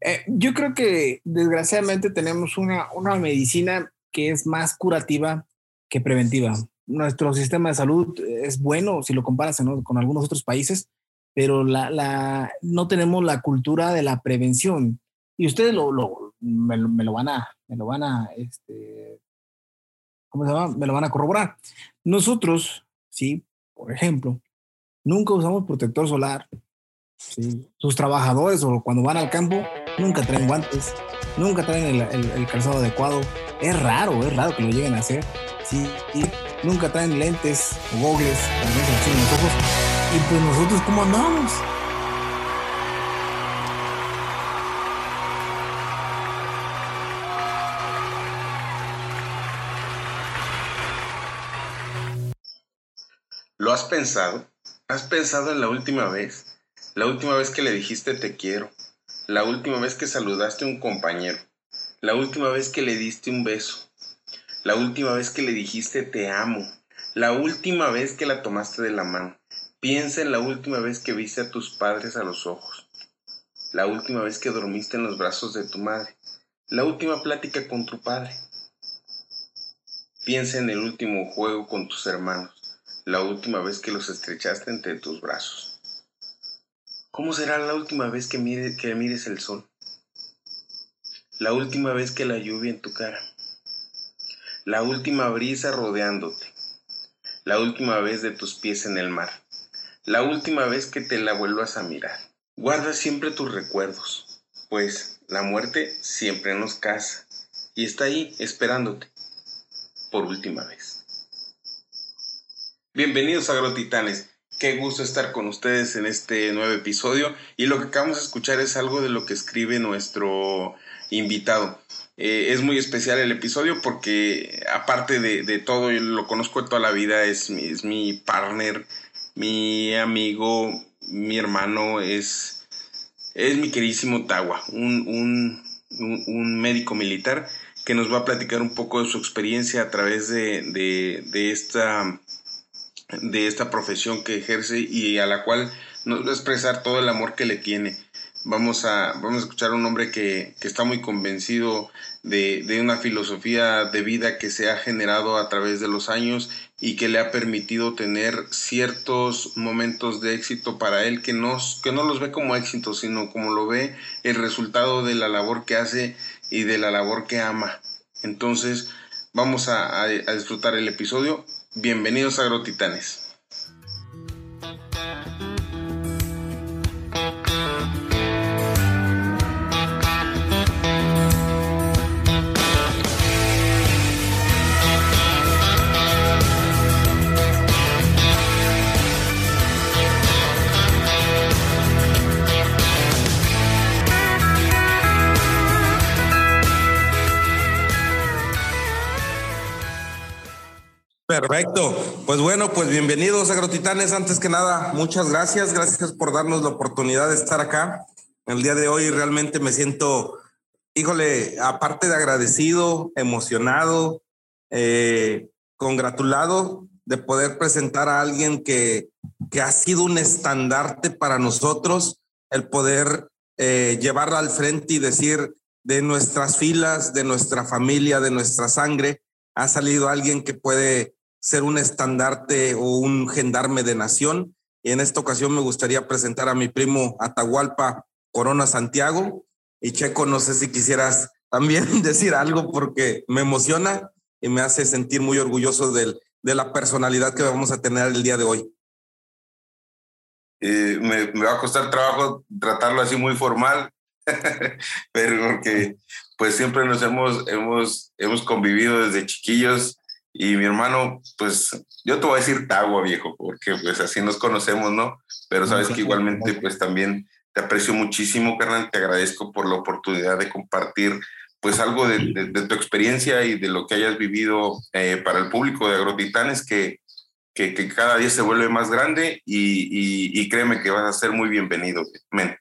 Eh, yo creo que desgraciadamente tenemos una, una medicina que es más curativa que preventiva. Nuestro sistema de salud es bueno si lo comparas con algunos otros países, pero la, la, no tenemos la cultura de la prevención. Y ustedes lo, lo, me, lo van a, me lo van a, este, ¿cómo se llama? Me lo van a corroborar. Nosotros, sí, por ejemplo, nunca usamos protector solar. ¿sí? Sus trabajadores o cuando van al campo nunca traen guantes, nunca traen el, calzado adecuado. Es raro, es raro que lo lleguen a hacer. Sí, y nunca traen lentes o gogles para no los ojos. Y pues nosotros, ¿cómo andamos? ¿Lo has pensado? ¿Has pensado en la última vez? La última vez que le dijiste te quiero. La última vez que saludaste a un compañero. La última vez que le diste un beso. La última vez que le dijiste te amo. La última vez que la tomaste de la mano. Piensa en la última vez que viste a tus padres a los ojos. La última vez que dormiste en los brazos de tu madre. La última plática con tu padre. Piensa en el último juego con tus hermanos la última vez que los estrechaste entre tus brazos? ¿Cómo será la última vez que, mires el sol? La última vez que la lluvia en tu cara. La última brisa rodeándote. La última vez de tus pies en el mar. La última vez que te la vuelvas a mirar. Guarda siempre tus recuerdos, pues la muerte siempre nos casa y está ahí esperándote por última vez. Bienvenidos a Agrotitanes. Qué gusto estar con ustedes en este nuevo episodio. Y lo que acabamos de escuchar es algo de lo que escribe nuestro invitado. Eh, es muy especial el episodio porque aparte de, todo, yo lo conozco de toda la vida, es mi, partner, mi amigo, mi hermano, es, es mi queridísimo Tawa, un, un, médico militar que nos va a platicar un poco de su experiencia a través de, de esta de esta profesión que ejerce y a la cual nos va a expresar todo el amor que le tiene. Vamos a, vamos a escuchar a un hombre que, está muy convencido de, de, una filosofía de vida que se ha generado a través de los años y que le ha permitido tener ciertos momentos de éxito para él que no, que no los ve como éxito, sino como lo ve el resultado de la labor que hace y de la labor que ama. Entonces, vamos a, a disfrutar el episodio. Bienvenidos a Agrotitanes. Perfecto. Pues bueno, pues bienvenidos Agrotitanes. Antes que nada, muchas gracias. Gracias por darnos la oportunidad de estar acá. El día de hoy realmente me siento, híjole, aparte de agradecido, emocionado, eh, congratulado de poder presentar a alguien que, que ha sido un estandarte para nosotros, el poder eh, llevarla al frente y decir de nuestras filas, de nuestra familia, de nuestra sangre, ha salido alguien que puede ser un estandarte o un gendarme de nación. Y en esta ocasión me gustaría presentar a mi primo Atahualpa Corona Santiago. Y Checo, no sé si quisieras también decir algo porque me emociona y me hace sentir muy orgulloso de la personalidad que vamos a tener el día de hoy. Eh, me, me, va a costar trabajo tratarlo así muy formal, pero porque pues siempre nos hemos, hemos, hemos convivido desde chiquillos y mi hermano, pues yo te voy a decir Tagua, viejo, porque pues así nos conocemos, ¿no? Pero sabes que igualmente pues también te aprecio muchísimo, carnal, te agradezco por la oportunidad de compartir pues algo de, tu experiencia y de lo que hayas vivido eh, para el público de Agrotitanes, que, que, cada día se vuelve más grande y, y, créeme que vas a ser muy bienvenido. Men.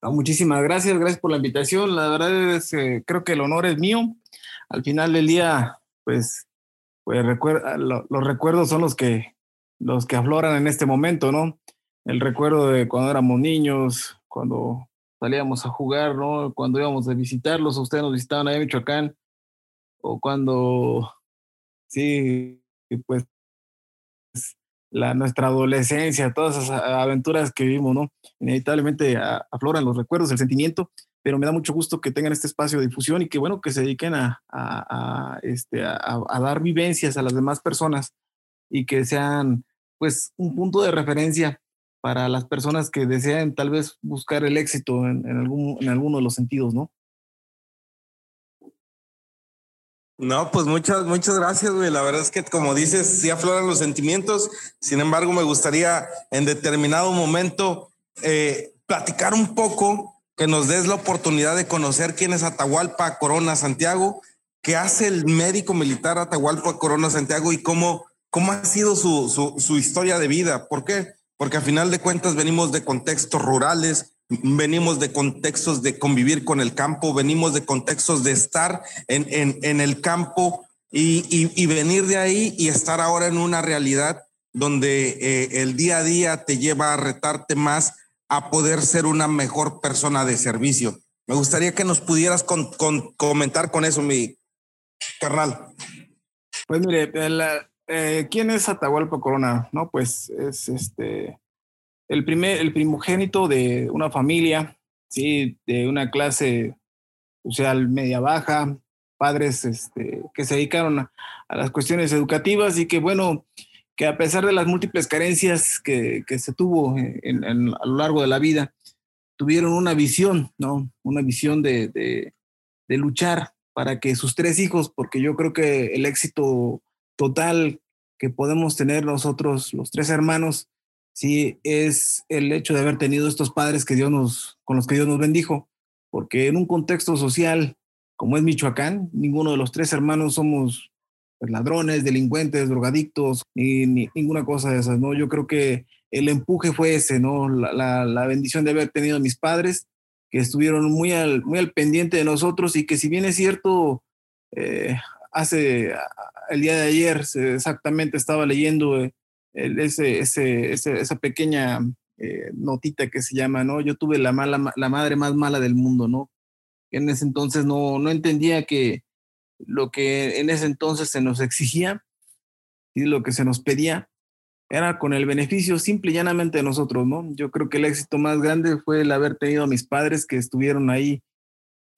muchísimas gracias, gracias por la invitación. La verdad es que creo que el honor es mío. Al final del día, pues, pues recuerda, los recuerdos son los que, los que afloran en este momento, ¿no? El recuerdo de cuando éramos niños, cuando salíamos a jugar, ¿no? Cuando íbamos a visitarlos, ustedes nos visitaban allá en Michoacán, o cuando, sí, pues la, nuestra adolescencia, todas esas aventuras que vivimos, ¿no? Inevitablemente afloran los recuerdos, el sentimiento, pero me da mucho gusto que tengan este espacio de difusión y que, bueno, que se dediquen a, este, a, dar vivencias a las demás personas y que sean, pues, un punto de referencia para las personas que desean tal vez buscar el éxito en, en, algún, en alguno de los sentidos, ¿no? No, pues muchas, muchas gracias, güey. La verdad es que, como dices, sí afloran los sentimientos. Sin embargo, me gustaría en determinado momento eh, platicar un poco, que nos des la oportunidad de conocer quién es Atahualpa Corona Santiago, qué hace el médico militar Atahualpa Corona Santiago y cómo, cómo ha sido su, su, su historia de vida. ¿Por qué? Porque a final de cuentas venimos de contextos rurales, venimos de contextos de convivir con el campo, venimos de contextos de estar en, en, en el campo y, y, venir de ahí y estar ahora en una realidad donde eh, el día a día te lleva a retarte más a poder ser una mejor persona de servicio. Me gustaría que nos pudieras comentar con eso, mi carnal. Pues mire, eh, ¿quién es Atahualpa Corona? No, pues es este el, primer, el primogénito de una familia, ¿sí? de una clase social media baja, padres este, que se dedicaron a, las cuestiones educativas y que, bueno, que a pesar de las múltiples carencias que, que se tuvo en, a lo largo de la vida, tuvieron una visión, ¿no? Una visión de, de, de, luchar para que sus tres hijos, porque yo creo que el éxito total que podemos tener nosotros, los tres hermanos, sí es el hecho de haber tenido estos padres que Dios nos, con los que Dios nos bendijo, porque en un contexto social como es Michoacán, ninguno de los tres hermanos somos pues, ladrones, delincuentes, drogadictos, ni, ninguna cosa de esas, ¿no? Yo creo que el empuje fue ese, ¿no? La, la, bendición de haber tenido a mis padres, que estuvieron muy al, muy al pendiente de nosotros y que si bien es cierto, eh, hace el día de ayer exactamente estaba leyendo eh, ese, ese, esa pequeña eh, notita que se llama, ¿no? Yo tuve la, mala, la madre más mala del mundo, ¿no? En ese entonces no, no entendía que lo que en ese entonces se nos exigía y lo que se nos pedía era con el beneficio simple y llanamente de nosotros, ¿no? Yo creo que el éxito más grande fue el haber tenido a mis padres que estuvieron ahí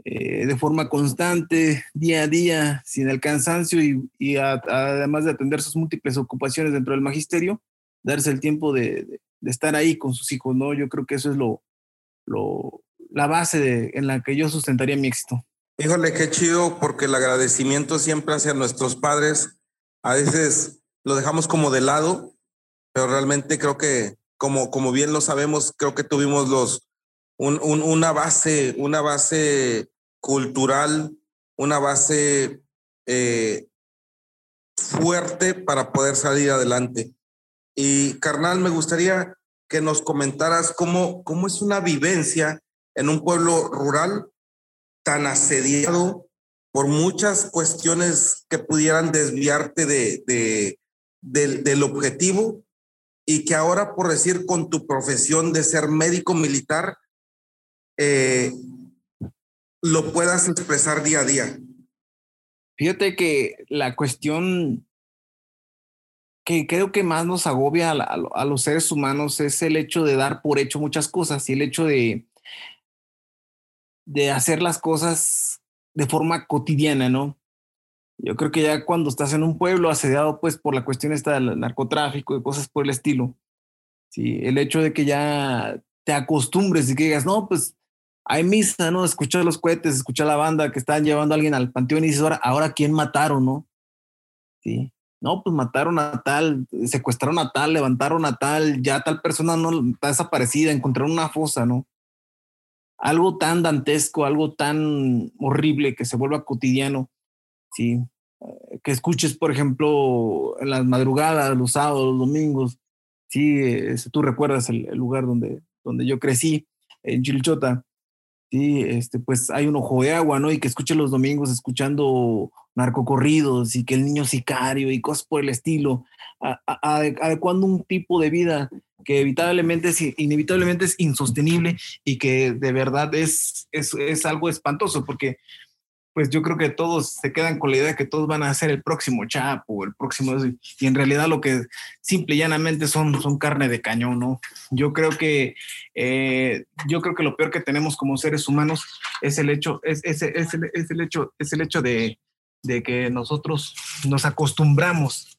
eh, de forma constante, día a día, sin el cansancio y, además de atender sus múltiples ocupaciones dentro del magisterio, darse el tiempo de, estar ahí con sus hijos, ¿no? Yo creo que eso es lo, la base en la que yo sustentaría mi éxito. Híjole, qué chido, porque el agradecimiento siempre hacia nuestros padres, a veces lo dejamos como de lado, pero realmente creo que, como, como bien lo sabemos, creo que tuvimos los, una base, una base cultural, una base eh, fuerte para poder salir adelante. Y carnal, me gustaría que nos comentaras cómo, cómo es una vivencia en un pueblo rural tan asediado por muchas cuestiones que pudieran desviarte de, de, del objetivo y que ahora, por decir, con tu profesión de ser médico militar, eh, lo puedas expresar día a día. Fíjate que la cuestión que creo que más nos agobia a, los seres humanos es el hecho de dar por hecho muchas cosas y el hecho de, de hacer las cosas de forma cotidiana, ¿no? Yo creo que ya cuando estás en un pueblo asediado pues por la cuestión esta del narcotráfico y cosas por el estilo, sí, el hecho de que ya te acostumbres y que digas, no, pues hay misa, ¿no? Escuchar los cohetes, escuchar la banda que están llevando a alguien al panteón y dices, ahora, ahora ¿quién mataron, no? Sí. No, pues mataron a tal, secuestraron a tal, levantaron a tal, ya tal persona no está desaparecida, encontraron una fosa, ¿no? Algo tan dantesco, algo tan horrible que se vuelva cotidiano, sí. Eh, que escuches, por ejemplo, en las madrugadas, los sábados, los domingos, sí, tú recuerdas el, lugar donde, donde yo crecí, en Chilchota, Sí, este, pues hay un ojo de agua, ¿no? Y que escuche los domingos escuchando narcocorridos y que el niño sicario y cosas por el estilo, adecuando un tipo de vida que evitablemente es, inevitablemente es insostenible y que de verdad es, es, es algo espantoso porque pues yo creo que todos se quedan con la idea de que todos van a ser el próximo Chapo, el próximo, y en realidad lo que simple y llanamente son, son carne de cañón, ¿no? Yo creo que, eh, yo creo que lo peor que tenemos como seres humanos es el hecho, es, es, es, el, es el, hecho, es el hecho de, de que nosotros nos acostumbramos,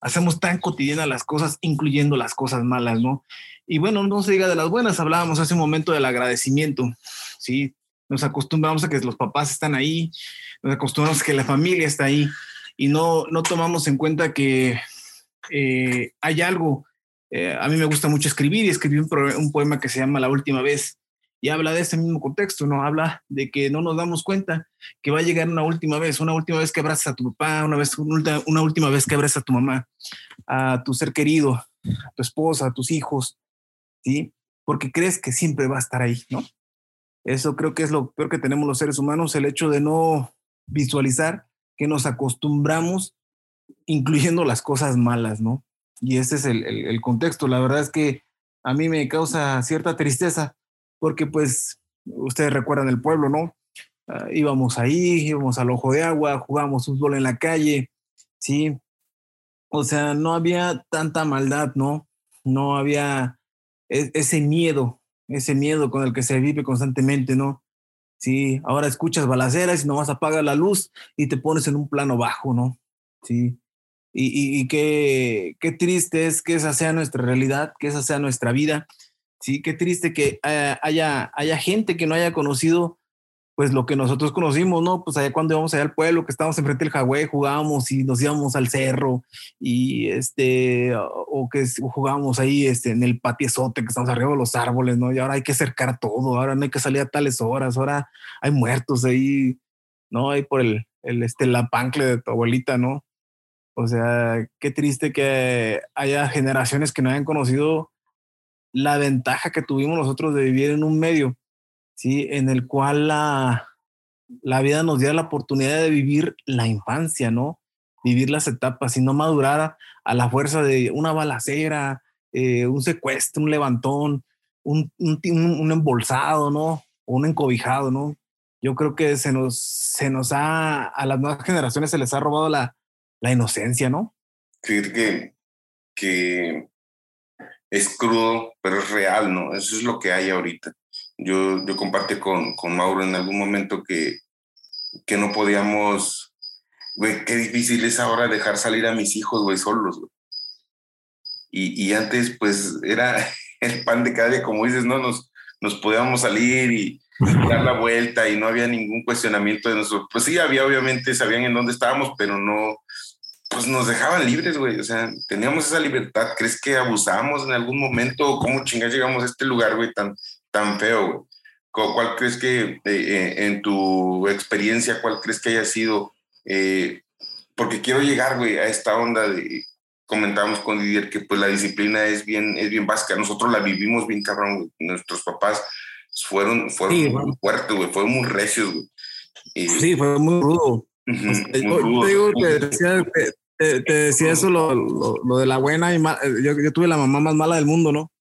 hacemos tan cotidianas las cosas, incluyendo las cosas malas, ¿no? Y bueno, no se diga de las buenas, hablábamos hace un momento del agradecimiento, ¿sí? Nos acostumbramos a que los papás están ahí, nos acostumbramos a que la familia está ahí y no, no tomamos en cuenta que eh, hay algo. Eh, a mí me gusta mucho escribir y escribí un, un, poema que se llama La última vez y habla de ese mismo contexto, ¿no? Habla de que no nos damos cuenta que va a llegar una última vez, una última vez que abrazas a tu papá, una, vez, una, última vez que abrazas a tu mamá, a tu ser querido, a tu esposa, a tus hijos, ¿sí? Porque crees que siempre va a estar ahí, ¿no? Eso creo que es lo peor que tenemos los seres humanos, el hecho de no visualizar que nos acostumbramos, incluyendo las cosas malas, ¿no? Y ese es el, el, contexto. La verdad es que a mí me causa cierta tristeza, porque pues ustedes recuerdan el pueblo, ¿no? Uh, íbamos ahí, íbamos al ojo de agua, jugábamos fútbol en la calle, ¿sí? O sea, no había tanta maldad, ¿no? No había e ese miedo ese miedo con el que se vive constantemente, ¿no? Sí, ahora escuchas balaceras y nomás apagas la luz y te pones en un plano bajo, ¿no? Sí. Y, y, qué, qué, triste es que esa sea nuestra realidad, que esa sea nuestra vida. Sí, qué triste que haya, haya, haya gente que no haya conocido pues lo que nosotros conocimos, ¿no? Pues allá cuando íbamos allá al pueblo, que estábamos enfrente del Jagüey, jugábamos y nos íbamos al cerro y este, o que jugábamos ahí este, en el patiezote que estamos arriba de los árboles, ¿no? Y ahora hay que cercar todo, ahora no hay que salir a tales horas, ahora hay muertos ahí, ¿no? Ahí por el, el este, la pancle de tu abuelita, ¿no? O sea, qué triste que haya generaciones que no hayan conocido la ventaja que tuvimos nosotros de vivir en un medio ¿sí? En el cual la, la vida nos diera la oportunidad de vivir la infancia, ¿no? Vivir las etapas y no madurar a la fuerza de una balacera, eh, un secuestro, un levantón, un, un, embolsado, ¿no? Un encobijado, ¿no? Yo creo que se nos, se nos ha, a las nuevas generaciones se les ha robado la, la inocencia, ¿no? Fíjate que, que es crudo, pero es real, ¿no? Eso es lo que hay ahorita. Yo, yo compartí con, con Mauro en algún momento que, que no podíamos, güey, qué difícil es ahora dejar salir a mis hijos, güey, solos, güey. Y, y, antes, pues, era el pan de cada día, como dices, ¿no? Nos, nos podíamos salir y, dar la vuelta y no había ningún cuestionamiento de nosotros. Pues sí, había, obviamente, sabían en dónde estábamos, pero no, nos dejaban libres, güey. O sea, teníamos esa libertad. ¿Crees que abusamos en algún momento? ¿Cómo chingados llegamos a este lugar, güey, tan, tan feo? ¿Cuál crees que, eh, eh, en tu experiencia, cuál crees que haya sido? Eh, porque quiero llegar, güey, a esta onda de, comentábamos con Didier que pues la disciplina es bien, es bien básica. Nosotros la vivimos bien cabrón, güey. Nuestros papás fueron, fueron sí, muy fuertes, güey, fueron muy recios, güey. sí, fue muy rudo. Te digo que decía, te, decía eso, lo, lo, de la buena y yo, yo tuve la mamá más mala del mundo, ¿no?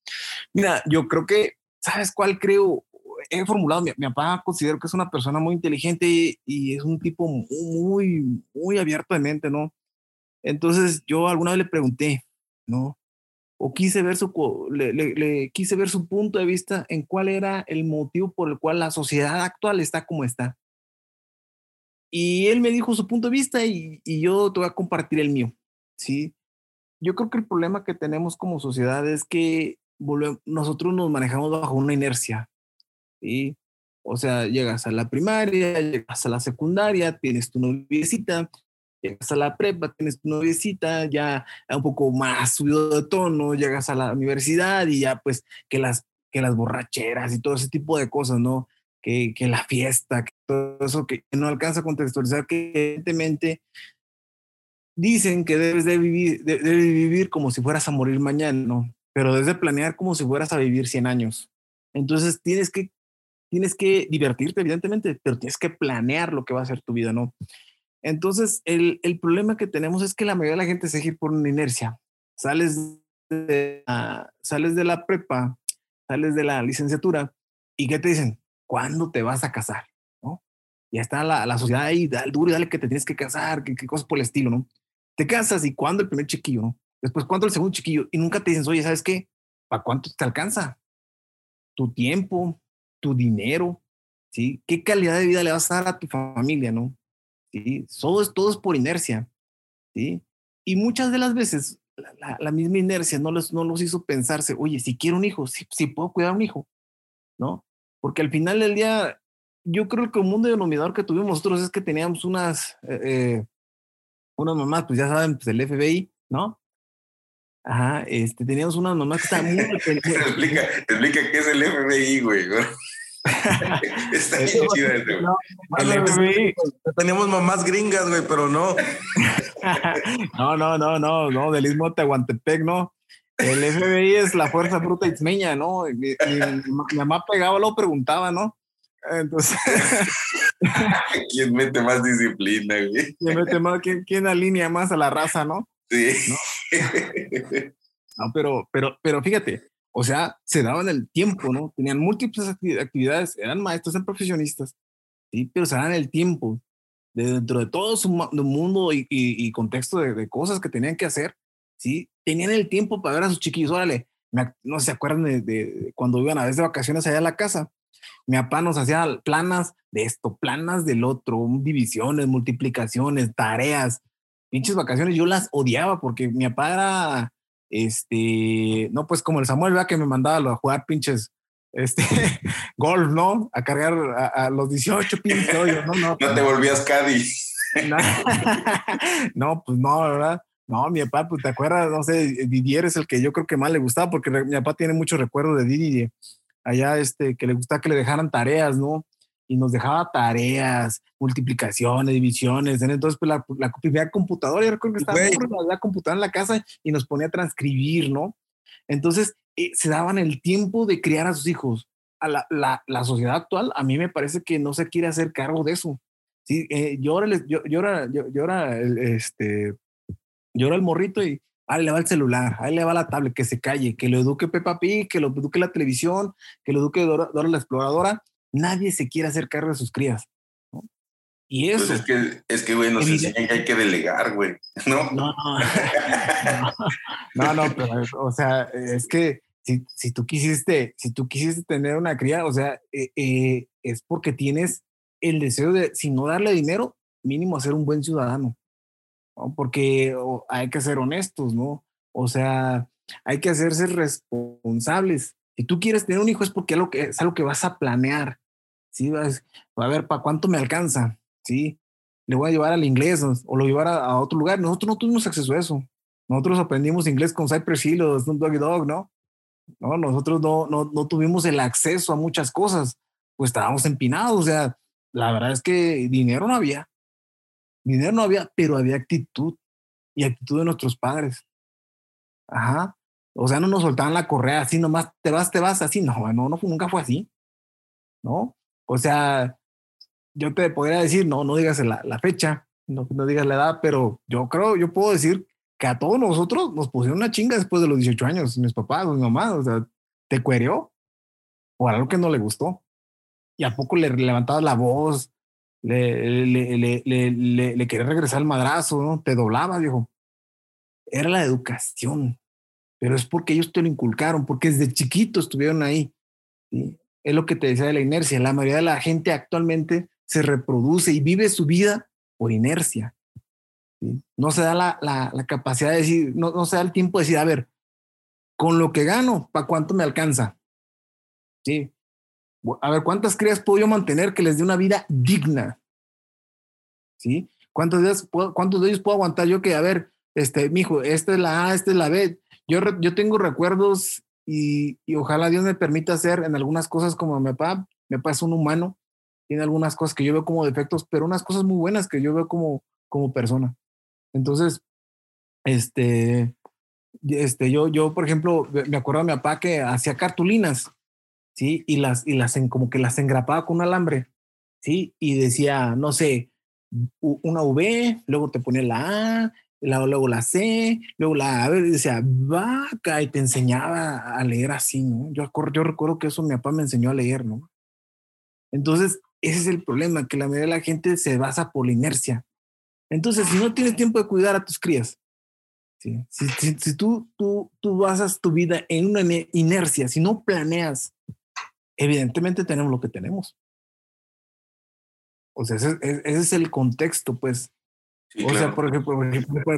Mira, yo creo que ¿sabes cuál creo? He formulado, mi, papá considero que es una persona muy inteligente y, es un tipo muy, muy abierto de mente, ¿no? Entonces yo alguna vez le pregunté, ¿no? O quise ver su, quise ver su punto de vista en cuál era el motivo por el cual la sociedad actual está como está. Y él me dijo su punto de vista y, yo te voy a compartir el mío, ¿sí? Yo creo que el problema que tenemos como sociedad es que nosotros nos manejamos bajo una inercia. ¿sí? O sea, llegas a la primaria, llegas a la secundaria, tienes tu noviecita, llegas a la prepa, tienes tu noviecita, ya un poco más subido de tono, llegas a la universidad y ya pues que las, que las borracheras y todo ese tipo de cosas, ¿no? Que, la fiesta, que todo eso que no alcanza a contextualizar que evidentemente dicen que debes de vivir, de, de vivir como si fueras a morir mañana, ¿no? pero desde planear como si fueras a vivir 100 años. Entonces tienes que tienes que divertirte, evidentemente, pero tienes que planear lo que va a ser tu vida, ¿no? Entonces, el, el problema que tenemos es que la mayoría de la gente se gira por una inercia. Sales de, sales de la prepa, sales de la licenciatura y ¿qué te dicen? ¿Cuándo te vas a casar? ¿No? Ya está la, la sociedad ahí, dale duro y dale que te tienes que casar, que, cosas por el estilo, ¿no? Te casas y ¿cuándo el primer chiquillo, no? Después, ¿cuándo el segundo chiquillo? Y nunca te dicen, oye, ¿sabes qué? ¿Para cuánto te alcanza? Tu tiempo, tu dinero, ¿sí? ¿Qué calidad de vida le vas a dar a tu familia, no? ¿Sí? Todo es, todo es por inercia, ¿sí? Y muchas de las veces la, misma inercia no los, no los hizo pensarse, oye, si quiero un hijo, si, si puedo cuidar a un hijo, ¿no? Porque al final del día, yo creo que el mundo denominador que tuvimos nosotros es que teníamos unas, eh, eh, unas mamás, pues ya saben, pues el FBI, ¿no? Ajá, este, teníamos unas mamás que estaban muy... explica, explica qué es el FBI, güey. Está bien chido Teníamos mamás gringas, güey, pero no. no, no, no, no, no, del mismo Tehuantepec, no. El FBI es la fuerza bruta ismeña, ¿no? Mi, mamá pegaba, lo preguntaba, ¿no? Entonces. ¿Quién mete más disciplina, güey? ¿Quién mete más, quién, alinea más a la raza, no? Sí. ¿No? pero, pero, pero fíjate, o sea, se daban el tiempo, ¿no? Tenían múltiples actividades, eran maestros, eran profesionistas, ¿sí? Pero se daban el tiempo de dentro de todo su mundo y, contexto de, cosas que tenían que hacer, ¿sí? Tenían el tiempo para ver a sus chiquillos, órale, no se acuerdan de, cuando iban a veces de vacaciones allá a la casa. Mi papá nos hacía planas de esto, planas del otro, divisiones, multiplicaciones, tareas, pinches vacaciones. Yo las odiaba porque mi papá era este, no, pues como el Samuel, ¿verdad? Que me mandaba a jugar pinches, este, golf, ¿no? A cargar a, los 18 pinches no, no. No te volvías Caddy. No, pues no, ¿verdad? No, mi papá, pues te acuerdas, no sé, Didier es el que yo creo que más le gustaba porque mi papá tiene mucho recuerdo de Didier. Allá, este, que le gustaba que le dejaran tareas, ¿no? y nos dejaba tareas, multiplicaciones, divisiones. Entonces, pues la, la computadora, yo recuerdo que estaba la computadora en la casa y nos ponía a transcribir, ¿no? Entonces, eh, se daban el tiempo de criar a sus hijos. A la, la, la, sociedad actual, a mí me parece que no se quiere hacer cargo de eso. Sí, eh, yo, ahora, yo, yo, ahora, yo, yo ahora, este, ahora el morrito y ahí le va el celular, ahí le va la tablet, que se calle, que lo eduque Peppa Pig, que lo eduque la televisión, que lo eduque Dora la Exploradora, nadie se quiere hacer cargo de sus crías. Y pues eso. es que, es que, güey, nos enseñan que hay que delegar, güey, ¿no? No, no, no, pero, o sea, es que si, si, tú quisiste, si tú quisiste tener una cría, o sea, eh, eh, es porque tienes el deseo de, si no darle dinero, mínimo ser un buen ciudadano, ¿no? Porque hay que ser honestos, ¿no? O sea, hay que hacerse responsables. Si tú quieres tener un hijo es porque es algo que, vas a planear. ¿sí? A ver, ¿para cuánto me alcanza? ¿Sí? Le voy a llevar al inglés o, lo llevar a, otro lugar. Nosotros no tuvimos acceso a eso. Nosotros aprendimos inglés con Cypress Hill o Snoop Doggy Dog, ¿no? No, nosotros no, no, no tuvimos el acceso a muchas cosas. Pues estábamos empinados. O sea, la verdad es que dinero no había. Dinero no había, pero había actitud y actitud de nuestros padres. Ajá. O sea, no nos soltaban la correa así nomás, te vas, te vas, así. No, no, no nunca fue así. ¿No? O sea, yo te podría decir, no, no digas la, la fecha, no, no, digas la edad, pero yo creo, yo puedo decir que a todos nosotros nos pusieron una chinga después de los 18 años, mis papás, mi mamá, o sea, te cuereó por algo que no le gustó. Y a poco le levantabas la voz, le, le, le, le, quería regresar el madrazo, ¿no? Te doblaba, dijo. Era la educación pero es porque ellos te lo inculcaron, porque desde chiquitos estuvieron ahí. Es lo que te decía de la inercia. La mayoría de la gente actualmente se reproduce y vive su vida por inercia. No se da la, la, la, capacidad de decir, no, no se da el tiempo de decir, a ver, con lo que gano, ¿para cuánto me alcanza? Sí. A ver, ¿cuántas crías puedo yo mantener que les dé una vida digna? ¿Sí? ¿Cuántos de puedo, cuántos de ellos puedo aguantar yo que, a ver, este, mijo, esta es la A, esta es la B, yo, yo tengo recuerdos y, y, ojalá Dios me permita hacer en algunas cosas como mi papá. Mi papá es un humano, tiene algunas cosas que yo veo como defectos, pero unas cosas muy buenas que yo veo como, como persona. Entonces, este, este, yo, yo, por ejemplo, me acuerdo de mi papá que hacía cartulinas, ¿sí? Y las, y las en, como que las engrapaba con un alambre, ¿sí? Y decía, no sé, una V, luego te ponía la A, luego la C, luego la A, y decía, vaca, y te enseñaba a leer así, ¿no? Yo, yo recuerdo que eso mi papá me enseñó a leer, ¿no? Entonces, ese es el problema, que la mayoría de la gente se basa por la inercia. Entonces, si no tienes tiempo de cuidar a tus crías, si, si, tú, tú, tú basas tu vida en una inercia, si no planeas, evidentemente tenemos lo que tenemos. O sea, ese, es el contexto, pues. o sea, porque,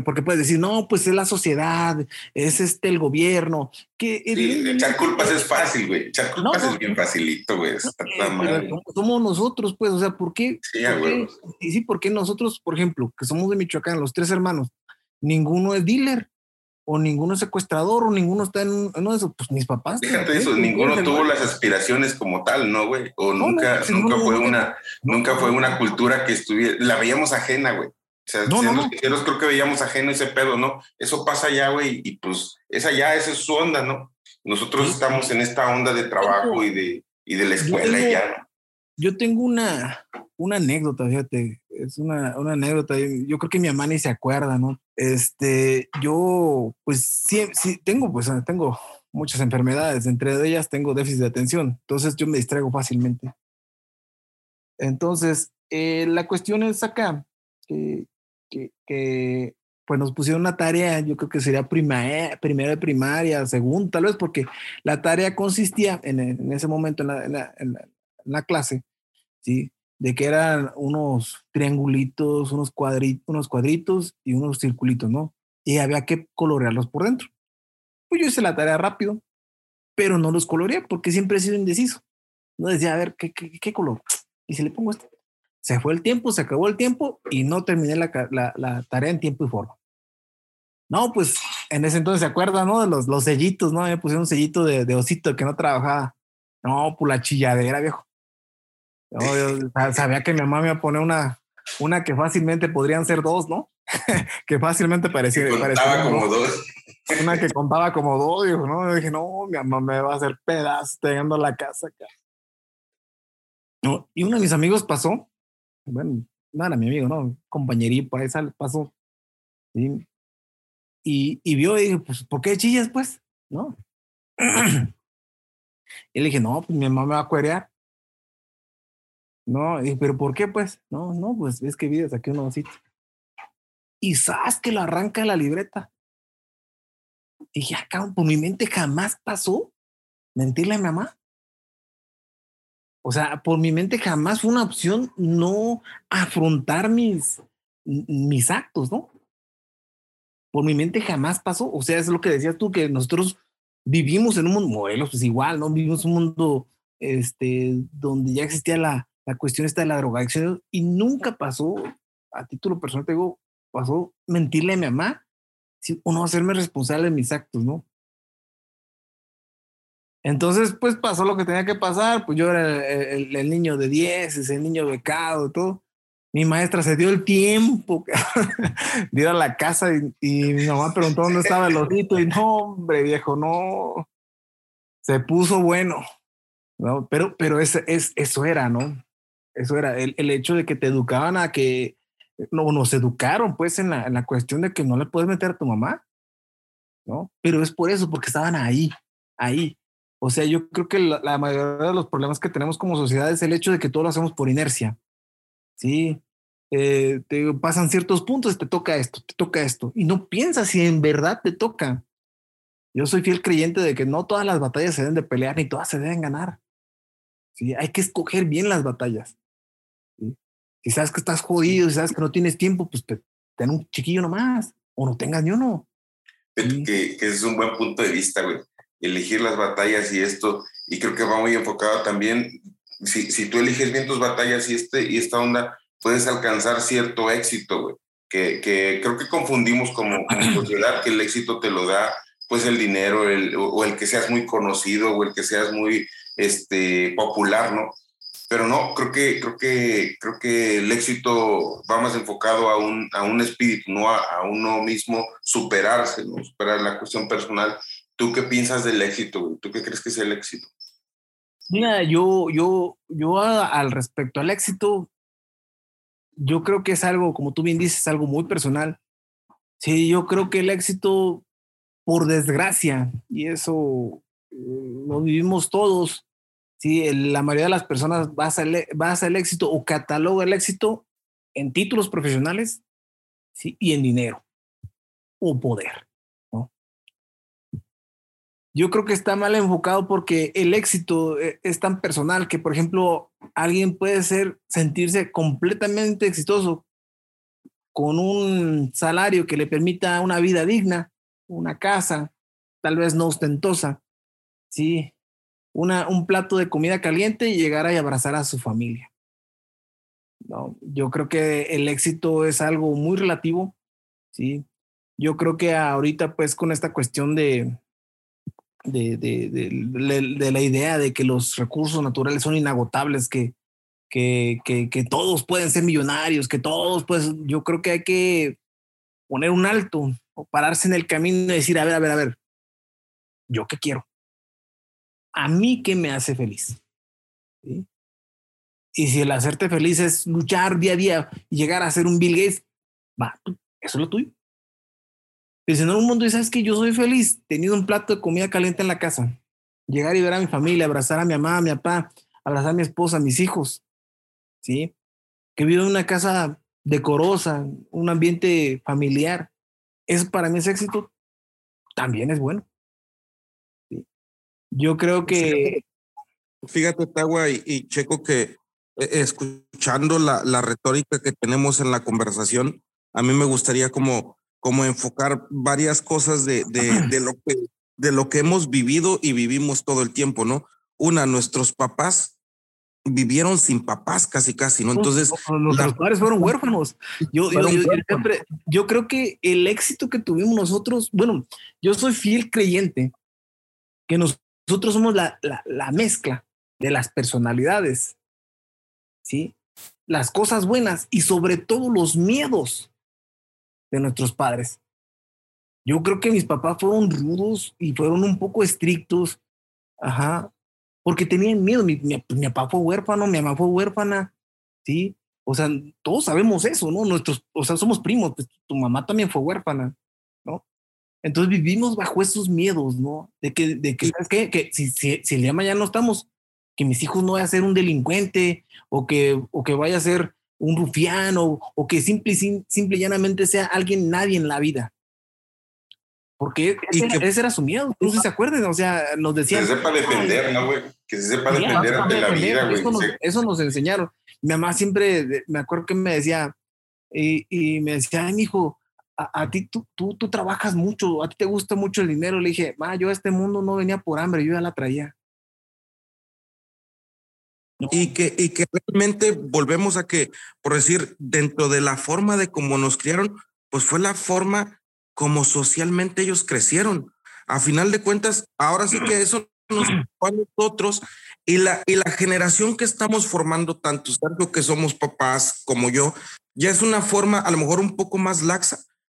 porque, puedes decir, no, pues es la sociedad, es este el gobierno. Que echar culpas es fácil, güey. Echar culpas es bien facilito, güey. somos nosotros, pues, o sea, ¿por qué? Sí, por y sí, porque nosotros, por ejemplo, que somos de Michoacán, los tres hermanos, ninguno es dealer o ninguno es secuestrador, o ninguno está en uno de esos, pues mis papás. Fíjate eso, ninguno tuvo las aspiraciones como tal, ¿no, güey? O nunca, nunca fue una, nunca fue una cultura que estuviera, la veíamos ajena, güey. O sea, creo que veíamos ajeno ese pedo, ¿no? Eso pasa allá, güey, y pues esa ya, esa es su onda, ¿no? Nosotros estamos en esta onda de trabajo y de, y de la escuela y ya, ¿no? Yo tengo una, una anécdota, fíjate, es una, una, anécdota. Yo creo que mi mamá ni se acuerda, ¿no? Este, yo, pues sí, sí, tengo, pues tengo muchas enfermedades, entre ellas tengo déficit de atención, entonces yo me distraigo fácilmente. Entonces, eh, la cuestión es acá, que, que, pues nos pusieron una tarea, yo creo que sería primaria, primera de primaria, segunda, tal vez, porque la tarea consistía en, en ese momento en la, en la, en la clase ¿sí? De que eran unos triangulitos, unos cuadritos, unos cuadritos y unos circulitos, ¿no? Y había que colorearlos por dentro. Pues yo hice la tarea rápido, pero no los coloreé porque siempre he sido indeciso. No decía, a ver, ¿qué, qué, color? Y si le pongo este. Se fue el tiempo, se acabó el tiempo y no terminé la, la, tarea en tiempo y forma. No, pues en ese entonces se acuerda, ¿no? De los, los sellitos, ¿no? Me pusieron un sellito de, de osito que no trabajaba. No, pues la chilladera, viejo. Yo sabía que mi mamá me iba a poner una, una que fácilmente podrían ser dos, ¿no? que fácilmente parecía. Contaba como dos. Una que contaba como dos, dijo, ¿no? Yo dije, no, mi mamá me va a hacer pedazos llegando a la casa. No, y uno de mis amigos pasó, bueno, no era mi amigo, ¿no? Compañerito, ahí pasó. Y, y vio y dije, pues, ¿por qué chillas, pues? ¿No? Y le dije, no, pues mi mamá me va a cuerear. No, pero ¿por qué pues? No, no, pues es que vi aquí un osito. Y sabes que lo arranca la libreta. Y dije, acá por mi mente jamás pasó mentirle a mi mamá. O sea, por mi mente jamás fue una opción no afrontar mis, mis actos, ¿no? Por mi mente jamás pasó. O sea, es lo que decías tú, que nosotros vivimos en un mundo, modelos, pues igual, ¿no? Vivimos un mundo este, donde ya existía la, la cuestión esta de la drogadicción y nunca pasó, a título personal te digo, pasó mentirle a mi mamá o no hacerme responsable de mis actos, ¿no? Entonces, pues pasó lo que tenía que pasar, pues yo era el, el, niño de 10, ese niño becado, todo. Mi maestra se dio el tiempo de ir a la casa y, mi mamá preguntó dónde estaba el osito y no, hombre, viejo, no. Se puso bueno. ¿no? Pero, pero es, es, eso era, ¿no? Eso era el, el, hecho de que te educaban a que, no, nos educaron pues en la, la cuestión de que no le puedes meter a tu mamá, ¿no? Pero es por eso, porque estaban ahí, ahí. O sea, yo creo que la, la mayoría de los problemas que tenemos como sociedad es el hecho de que todo lo hacemos por inercia. Sí, eh, te pasan ciertos puntos, te toca esto, te toca esto, y no piensas si en verdad te toca. Yo soy fiel creyente de que no todas las batallas se deben de pelear ni todas se deben ganar. ¿sí? Hay que escoger bien las batallas. Si sabes que estás jodido, si sabes que no tienes tiempo, pues ten un chiquillo nomás, o no tengas ni uno. Que, que, es un buen punto de vista, güey. Elegir las batallas y esto, y creo que va muy enfocado también si, si tú eliges bien tus batallas y, este, y esta onda, puedes alcanzar cierto éxito, güey. Que, que creo que confundimos como, como sociedad que el éxito te lo da pues el dinero el, o, el que seas muy conocido o el que seas muy este, popular, ¿no? Pero no, creo que, creo que, creo que el éxito va más enfocado a un, a un espíritu, no a, uno mismo superarse. Superar la cuestión personal. ¿Tú qué piensas del éxito? ¿Tú qué crees que es el éxito? Mira, yo, yo, yo al respecto al éxito, yo creo que es algo, como tú bien dices, algo muy personal. Sí, yo creo que el éxito, por desgracia, y eso eh, lo vivimos todos, sí, la mayoría de las personas basa el, basa éxito o cataloga el éxito en títulos profesionales sí, y en dinero o poder. ¿no? Yo creo que está mal enfocado porque el éxito eh, es tan personal que, por ejemplo, alguien puede ser, sentirse completamente exitoso con un salario que le permita una vida digna, una casa, tal vez no ostentosa, sí, una, un plato de comida caliente y llegar a abrazar a su familia. No, yo creo que el éxito es algo muy relativo, sí. Yo creo que ahorita, pues, con esta cuestión de, de, de, de, la idea de que los recursos naturales son inagotables, que, que, que, que, todos pueden ser millonarios, que todos, pues, yo creo que hay que poner un alto o pararse en el camino y decir, a ver, a ver, a ver, ¿yo qué quiero? ¿A mí qué me hace feliz? Y si el hacerte feliz es luchar día a día y llegar a ser un Bill va, eso es lo tuyo. Pero si en un mundo sabes que yo soy feliz teniendo un plato de comida caliente en la casa, llegar y ver a mi familia, abrazar a mi mamá, a mi papá, abrazar a mi esposa, a mis hijos, ¿sí? Que vivo en una casa decorosa, un ambiente familiar. Eso para mí es éxito, también es bueno. Yo creo que... Fíjate, Tagua y Checo, que e, escuchando la, la, retórica que tenemos en la conversación, a mí me gustaría como, como enfocar varias cosas de, de, de, lo que, de lo que hemos vivido y vivimos todo el tiempo, ¿no? Una, nuestros papás vivieron sin papás casi casi, ¿no? Entonces... Nuestros padres fueron huérfanos. Yo, yo, yo, siempre, yo creo que el éxito que tuvimos nosotros, bueno, yo soy fiel creyente que nosotros somos la, la, la mezcla de las personalidades ¿sí? Las cosas buenas y sobre todo los miedos de nuestros padres. Yo creo que mis papás fueron rudos y fueron un poco estrictos, ajá, porque tenían miedo. Mi, mi, papá fue huérfano, mi mamá fue huérfana, ¿sí? O sea, todos sabemos eso, ¿no? Nuestros, o sea, somos primos, pues, tu mamá también fue huérfana. Entonces vivimos bajo esos miedos, ¿no? De que, de que ¿sabes qué? Que si, si, si el día de mañana no estamos, que mis hijos no vayan a ser un delincuente o que, o que vaya a ser un rufiano o que simple, simple y llanamente sea alguien, nadie en la vida. Porque ese, que, ese era su miedo, no se acuerdan, o sea, nos decían. Que se sepa defender, ¿no, güey? Que se sepa defender ante la vida, güey. Eso, eso, nos enseñaron. Mi mamá siempre, me acuerdo que me decía, y, y me decía, ay, mi hijo, a, a, ti tú, tú, tú trabajas mucho, a ti te gusta mucho el dinero. Le dije, ma, yo a este mundo no venía por hambre, yo ya la traía. Y que, y que realmente volvemos a que, por decir, dentro de la forma de cómo nos criaron, pues fue la forma como socialmente ellos crecieron. A final de cuentas, ahora sí que eso nos a nosotros y la, y la generación que estamos formando, tanto Sergio que somos papás como yo, ya es una forma a lo mejor un poco más laxa,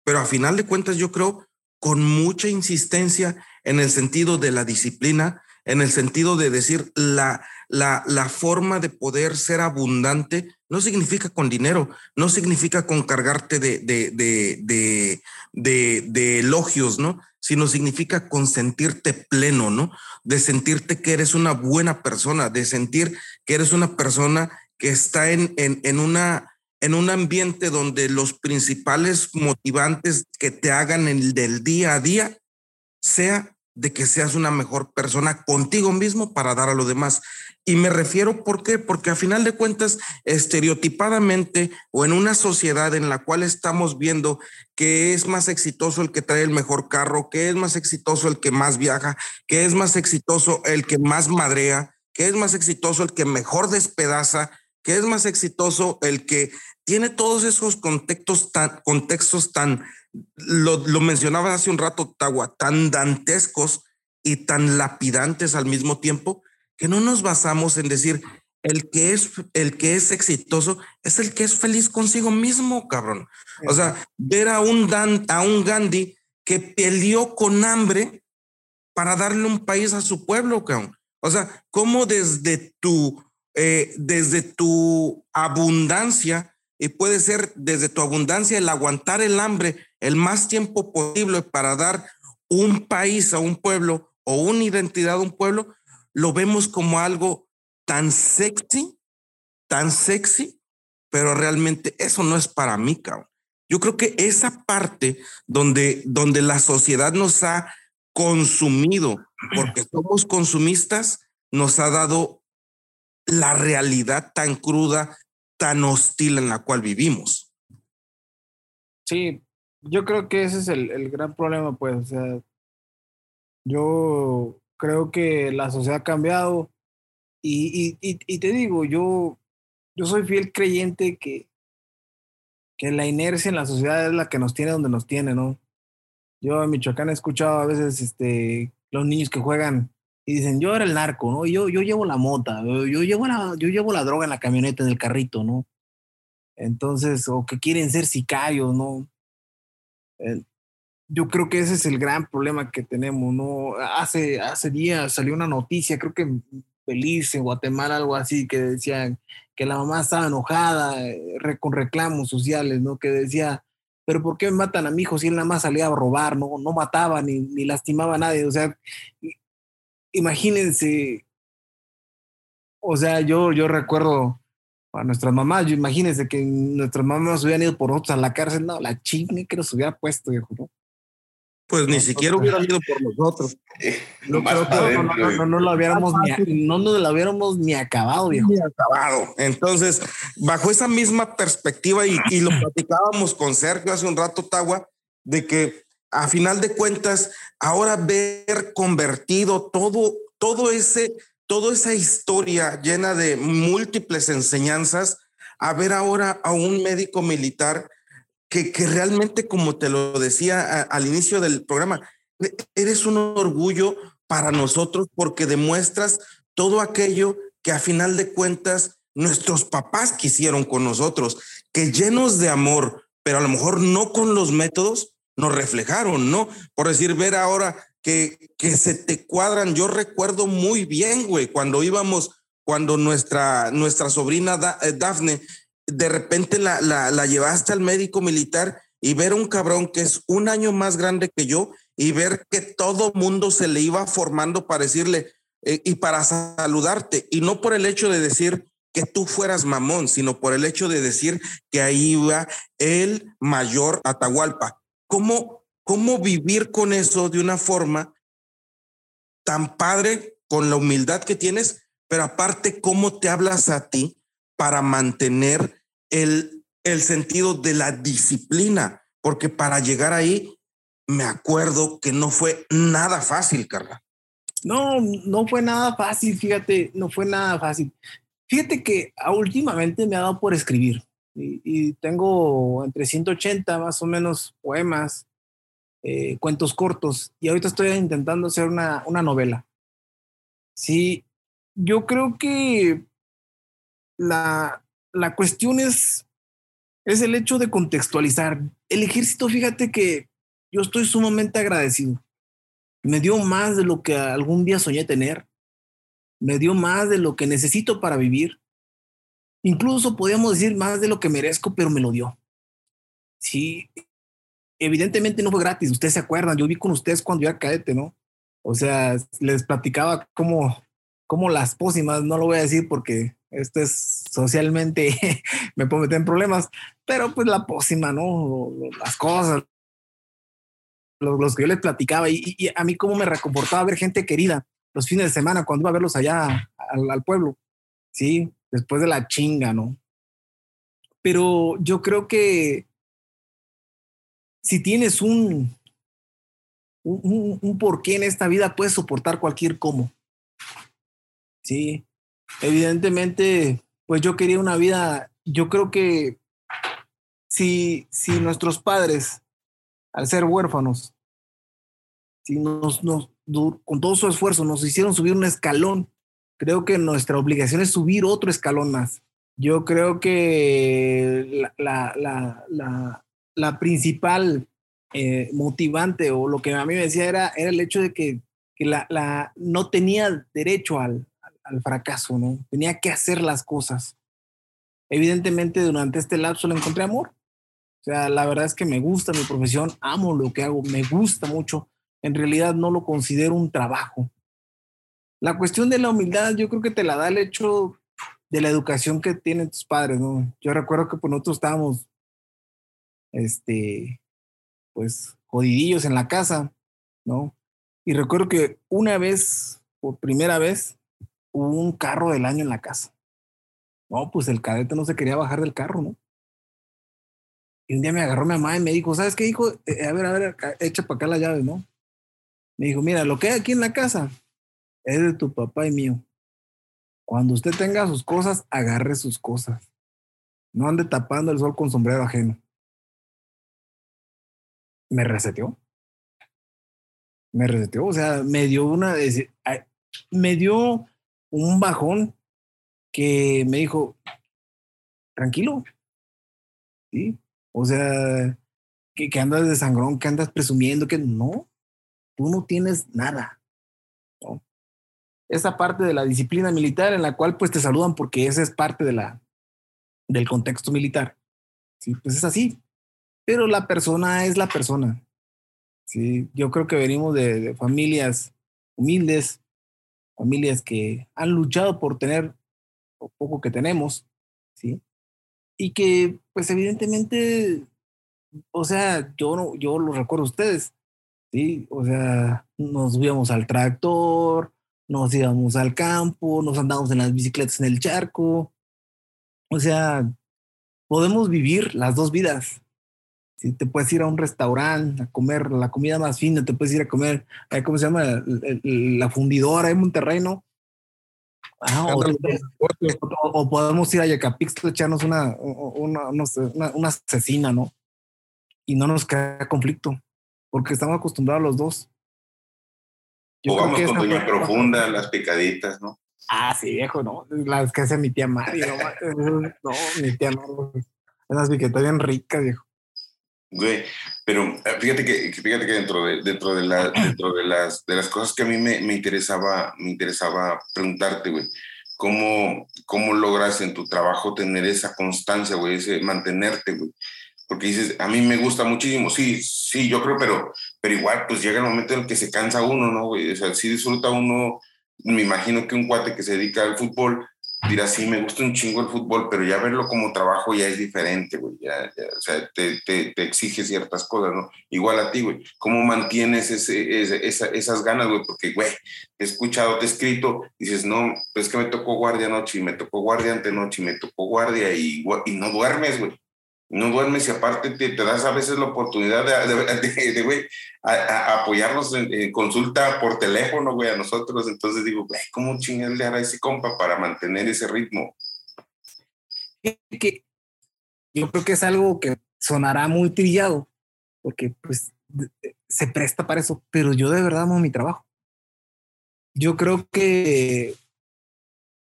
pero a final de cuentas yo creo con mucha insistencia en el sentido de la disciplina, en el sentido de decir la, la, la forma de poder ser abundante no significa con dinero, no significa con cargarte de, de, de, de, de elogios, ¿no? Sino significa con sentirte pleno, ¿no? De sentirte que eres una buena persona, de sentir que eres una persona que está en, en, en una en un ambiente donde los principales motivantes que te hagan el del día a día sea de que seas una mejor persona contigo mismo para dar a los demás. Y me refiero, ¿por qué? Porque a final de cuentas, estereotipadamente o en una sociedad en la cual estamos viendo que es más exitoso el que trae el mejor carro, que es más exitoso el que más viaja, que es más exitoso el que más madrea, que es más exitoso el que mejor despedaza, que es más exitoso el que tiene todos esos contextos tan, contextos tan lo, lo mencionabas hace un rato, Tagua, tan dantescos y tan lapidantes al mismo tiempo, que no nos basamos en decir el que es el que es exitoso es el que es feliz consigo mismo, cabrón. O sea, ver a un Dan, a un Gandhi que peleó con hambre para darle un país a su pueblo, cabrón. O sea, cómo desde tu, eh, desde tu abundancia, y puede ser desde tu abundancia el aguantar el hambre el más tiempo posible para dar un país a un pueblo o una identidad a un pueblo, lo vemos como algo tan sexy, tan sexy, pero realmente eso no es para mí, cabrón. Yo creo que esa parte donde, donde la sociedad nos ha consumido, porque somos consumistas, nos ha dado la realidad tan cruda, tan hostil en la cual vivimos. Sí, yo creo que ese es el, el gran problema, pues, o sea, yo creo que la sociedad ha cambiado y, y, y, te digo, yo, yo soy fiel creyente que que la inercia en la sociedad es la que nos tiene donde nos tiene, ¿no? Yo en Michoacán he escuchado a veces este, los niños que juegan y dicen, yo era el narco, ¿no? Yo, yo llevo la mota, yo llevo la, yo llevo la droga en la camioneta, en el carrito, ¿no? Entonces, o que quieren ser sicarios, ¿no? Eh, yo creo que ese es el gran problema que tenemos, ¿no? Hace, hace días salió una noticia, creo que feliz en Guatemala, algo así, que decían que la mamá estaba enojada eh, con reclamos sociales, ¿no? Que decía, pero ¿por qué me matan a mi hijo si él nada más salía a robar, no, no mataba ni, ni lastimaba a nadie? O sea, imagínense, o sea, yo, yo recuerdo a nuestras mamás, yo imagínense que nuestras mamás hubieran ido por otros a la cárcel, no, la chingue que nos hubiera puesto, viejo, ¿no? Pues ni siquiera hubieran ido por nosotros. No, no, no, lo hubiéramos ni, no nos lo hubiéramos ni acabado, viejo. Ni acabado. Entonces, bajo esa misma perspectiva, y, y lo platicábamos con Sergio hace un rato, Tagua, de que a final de cuentas, ahora ver convertido todo, todo ese, toda esa historia llena de múltiples enseñanzas, a ver ahora a un médico militar que, realmente, como te lo decía al inicio del programa, eres un orgullo para nosotros porque demuestras todo aquello que a final de cuentas nuestros papás quisieron con nosotros, que llenos de amor, pero a lo mejor no con los métodos, nos reflejaron, ¿no? Por decir, ver ahora que, que se te cuadran. Yo recuerdo muy bien, güey, cuando íbamos, cuando nuestra, nuestra sobrina eh, Dafne de repente la, la, llevaste al médico militar y ver un cabrón que es un año más grande que yo y ver que todo mundo se le iba formando para decirle eh, y para saludarte y no por el hecho de decir que tú fueras mamón, sino por el hecho de decir que ahí iba el mayor Atahualpa. ¿Cómo, cómo vivir con eso de una forma tan padre, con la humildad que tienes, pero aparte, cómo te hablas a ti para mantener el, el sentido de la disciplina, porque para llegar ahí, me acuerdo que no fue nada fácil, Carla. No, no fue nada fácil, fíjate, no fue nada fácil. Fíjate que últimamente me ha dado por escribir y, tengo entre 180 más o menos poemas, eh, cuentos cortos y ahorita estoy intentando hacer una, una novela. Sí, yo creo que la, la cuestión es, es el hecho de contextualizar. El ejército, fíjate que yo estoy sumamente agradecido. Me dio más de lo que algún día soñé tener. Me dio más de lo que necesito para vivir. Incluso podríamos decir más de lo que merezco, pero me lo dio. Sí, evidentemente no fue gratis. Ustedes se acuerdan, yo vi con ustedes cuando yo era cadete, ¿no? O sea, les platicaba cómo, cómo las pócimas, no lo voy a decir porque esto es socialmente, me puedo meter en problemas, pero pues la pócima, ¿no? Las cosas, los, que yo les platicaba y, a mí cómo me reconfortaba ver gente querida los fines de semana cuando iba a verlos allá al, pueblo, ¿sí? Después de la chinga, ¿no? Pero yo creo que si tienes un, un, porqué en esta vida, puedes soportar cualquier cómo. Sí, evidentemente, pues yo quería una vida, yo creo que si, si nuestros padres, al ser huérfanos, si nos, nos, con todo su esfuerzo nos hicieron subir un escalón, creo que nuestra obligación es subir otro escalón más. Yo creo que la, la, la, la principal eh, motivante o lo que a mí me decía era, era el hecho de que que la, no tenía derecho al, al fracaso, ¿no? Tenía que hacer las cosas. Evidentemente, durante este lapso le encontré amor. O sea, la verdad es que me gusta mi profesión, amo lo que hago, me gusta mucho. En realidad no lo considero un trabajo. La cuestión de la humildad, yo creo que te la da el hecho de la educación que tienen tus padres, ¿no? Yo recuerdo que pues nosotros estábamos, este, pues, jodidillos en la casa, ¿no? Y recuerdo que una vez, por primera vez, hubo un carro del año en la casa. No, pues el cadete no se quería bajar del carro, ¿no? Y un día me agarró mi mamá y me dijo, ¿sabes qué, hijo? Eh, a ver, a ver, echa para acá la llave, ¿no? Me dijo, mira, lo que hay aquí en la casa es de tu papá y mío. Cuando usted tenga sus cosas, agarre sus cosas. No ande tapando el sol con sombrero ajeno. Me reseteó. Me reseteó, o sea, me dio una, me dio un bajón que me dijo, tranquilo, ¿sí? O sea, que, que, andas de sangrón, que andas presumiendo, que no, tú no tienes nada esa parte de la disciplina militar en la cual pues te saludan porque esa es parte de la, del contexto militar. Sí, pues es así. Pero la persona es la persona. Sí, yo creo que venimos de, de familias humildes, familias que han luchado por tener lo poco que tenemos, ¿sí? Y que, pues evidentemente, o sea, yo no, yo lo recuerdo a ustedes, ¿sí? O sea, nos subíamos al tractor, nos íbamos al campo, nos andábamos en las bicicletas en el charco. O sea, podemos vivir las dos vidas. Si te puedes ir a un restaurante a comer la comida más fina, te puedes ir a comer, ¿cómo se llama? La fundidora en Monterrey, ¿no? Ah, o, o, podemos ir a Yacapix a echarnos una, una, una, una asesina, ¿no? Y no nos crea conflicto, porque estamos acostumbrados los dos o vamos con Doña Profunda, las picaditas, ¿no? Ah, sí, viejo, ¿no? Las que hace mi tía Mari, ¿no? no, mi tía no. Esas piquetas bien ricas, viejo. Güey, pero eh, fíjate que, fíjate que dentro de, dentro de, la, dentro de, las, de las cosas que a mí me, me interesaba, me interesaba preguntarte, güey, ¿cómo, ¿cómo logras en tu trabajo tener esa constancia, güey, ese mantenerte, güey? Porque dices, a mí me gusta muchísimo, sí, sí, yo creo, pero, pero igual, pues llega el momento en el que se cansa uno, ¿no? O sea, sí disfruta uno, me imagino que un cuate que se dedica al fútbol dirá, sí, me gusta un chingo el fútbol, pero ya verlo como trabajo ya es diferente, güey, ya, o sea, te, te, exige ciertas cosas, ¿no? Igual a ti, güey, ¿cómo mantienes ese, esa, esas ganas, güey? Porque, güey, he escuchado, te he escrito, dices, no, pues que me tocó guardia anoche, y me tocó guardia antenoche, y me tocó guardia, y, y no duermes, güey no duermes y aparte te, das a veces la oportunidad de, apoyarnos en, consulta por teléfono, güey, a nosotros. Entonces digo, güey, ¿cómo chingas le hará ese compa para mantener ese ritmo? Que yo creo que es algo que sonará muy trillado, porque pues se presta para eso, pero yo de verdad amo mi trabajo. Yo creo que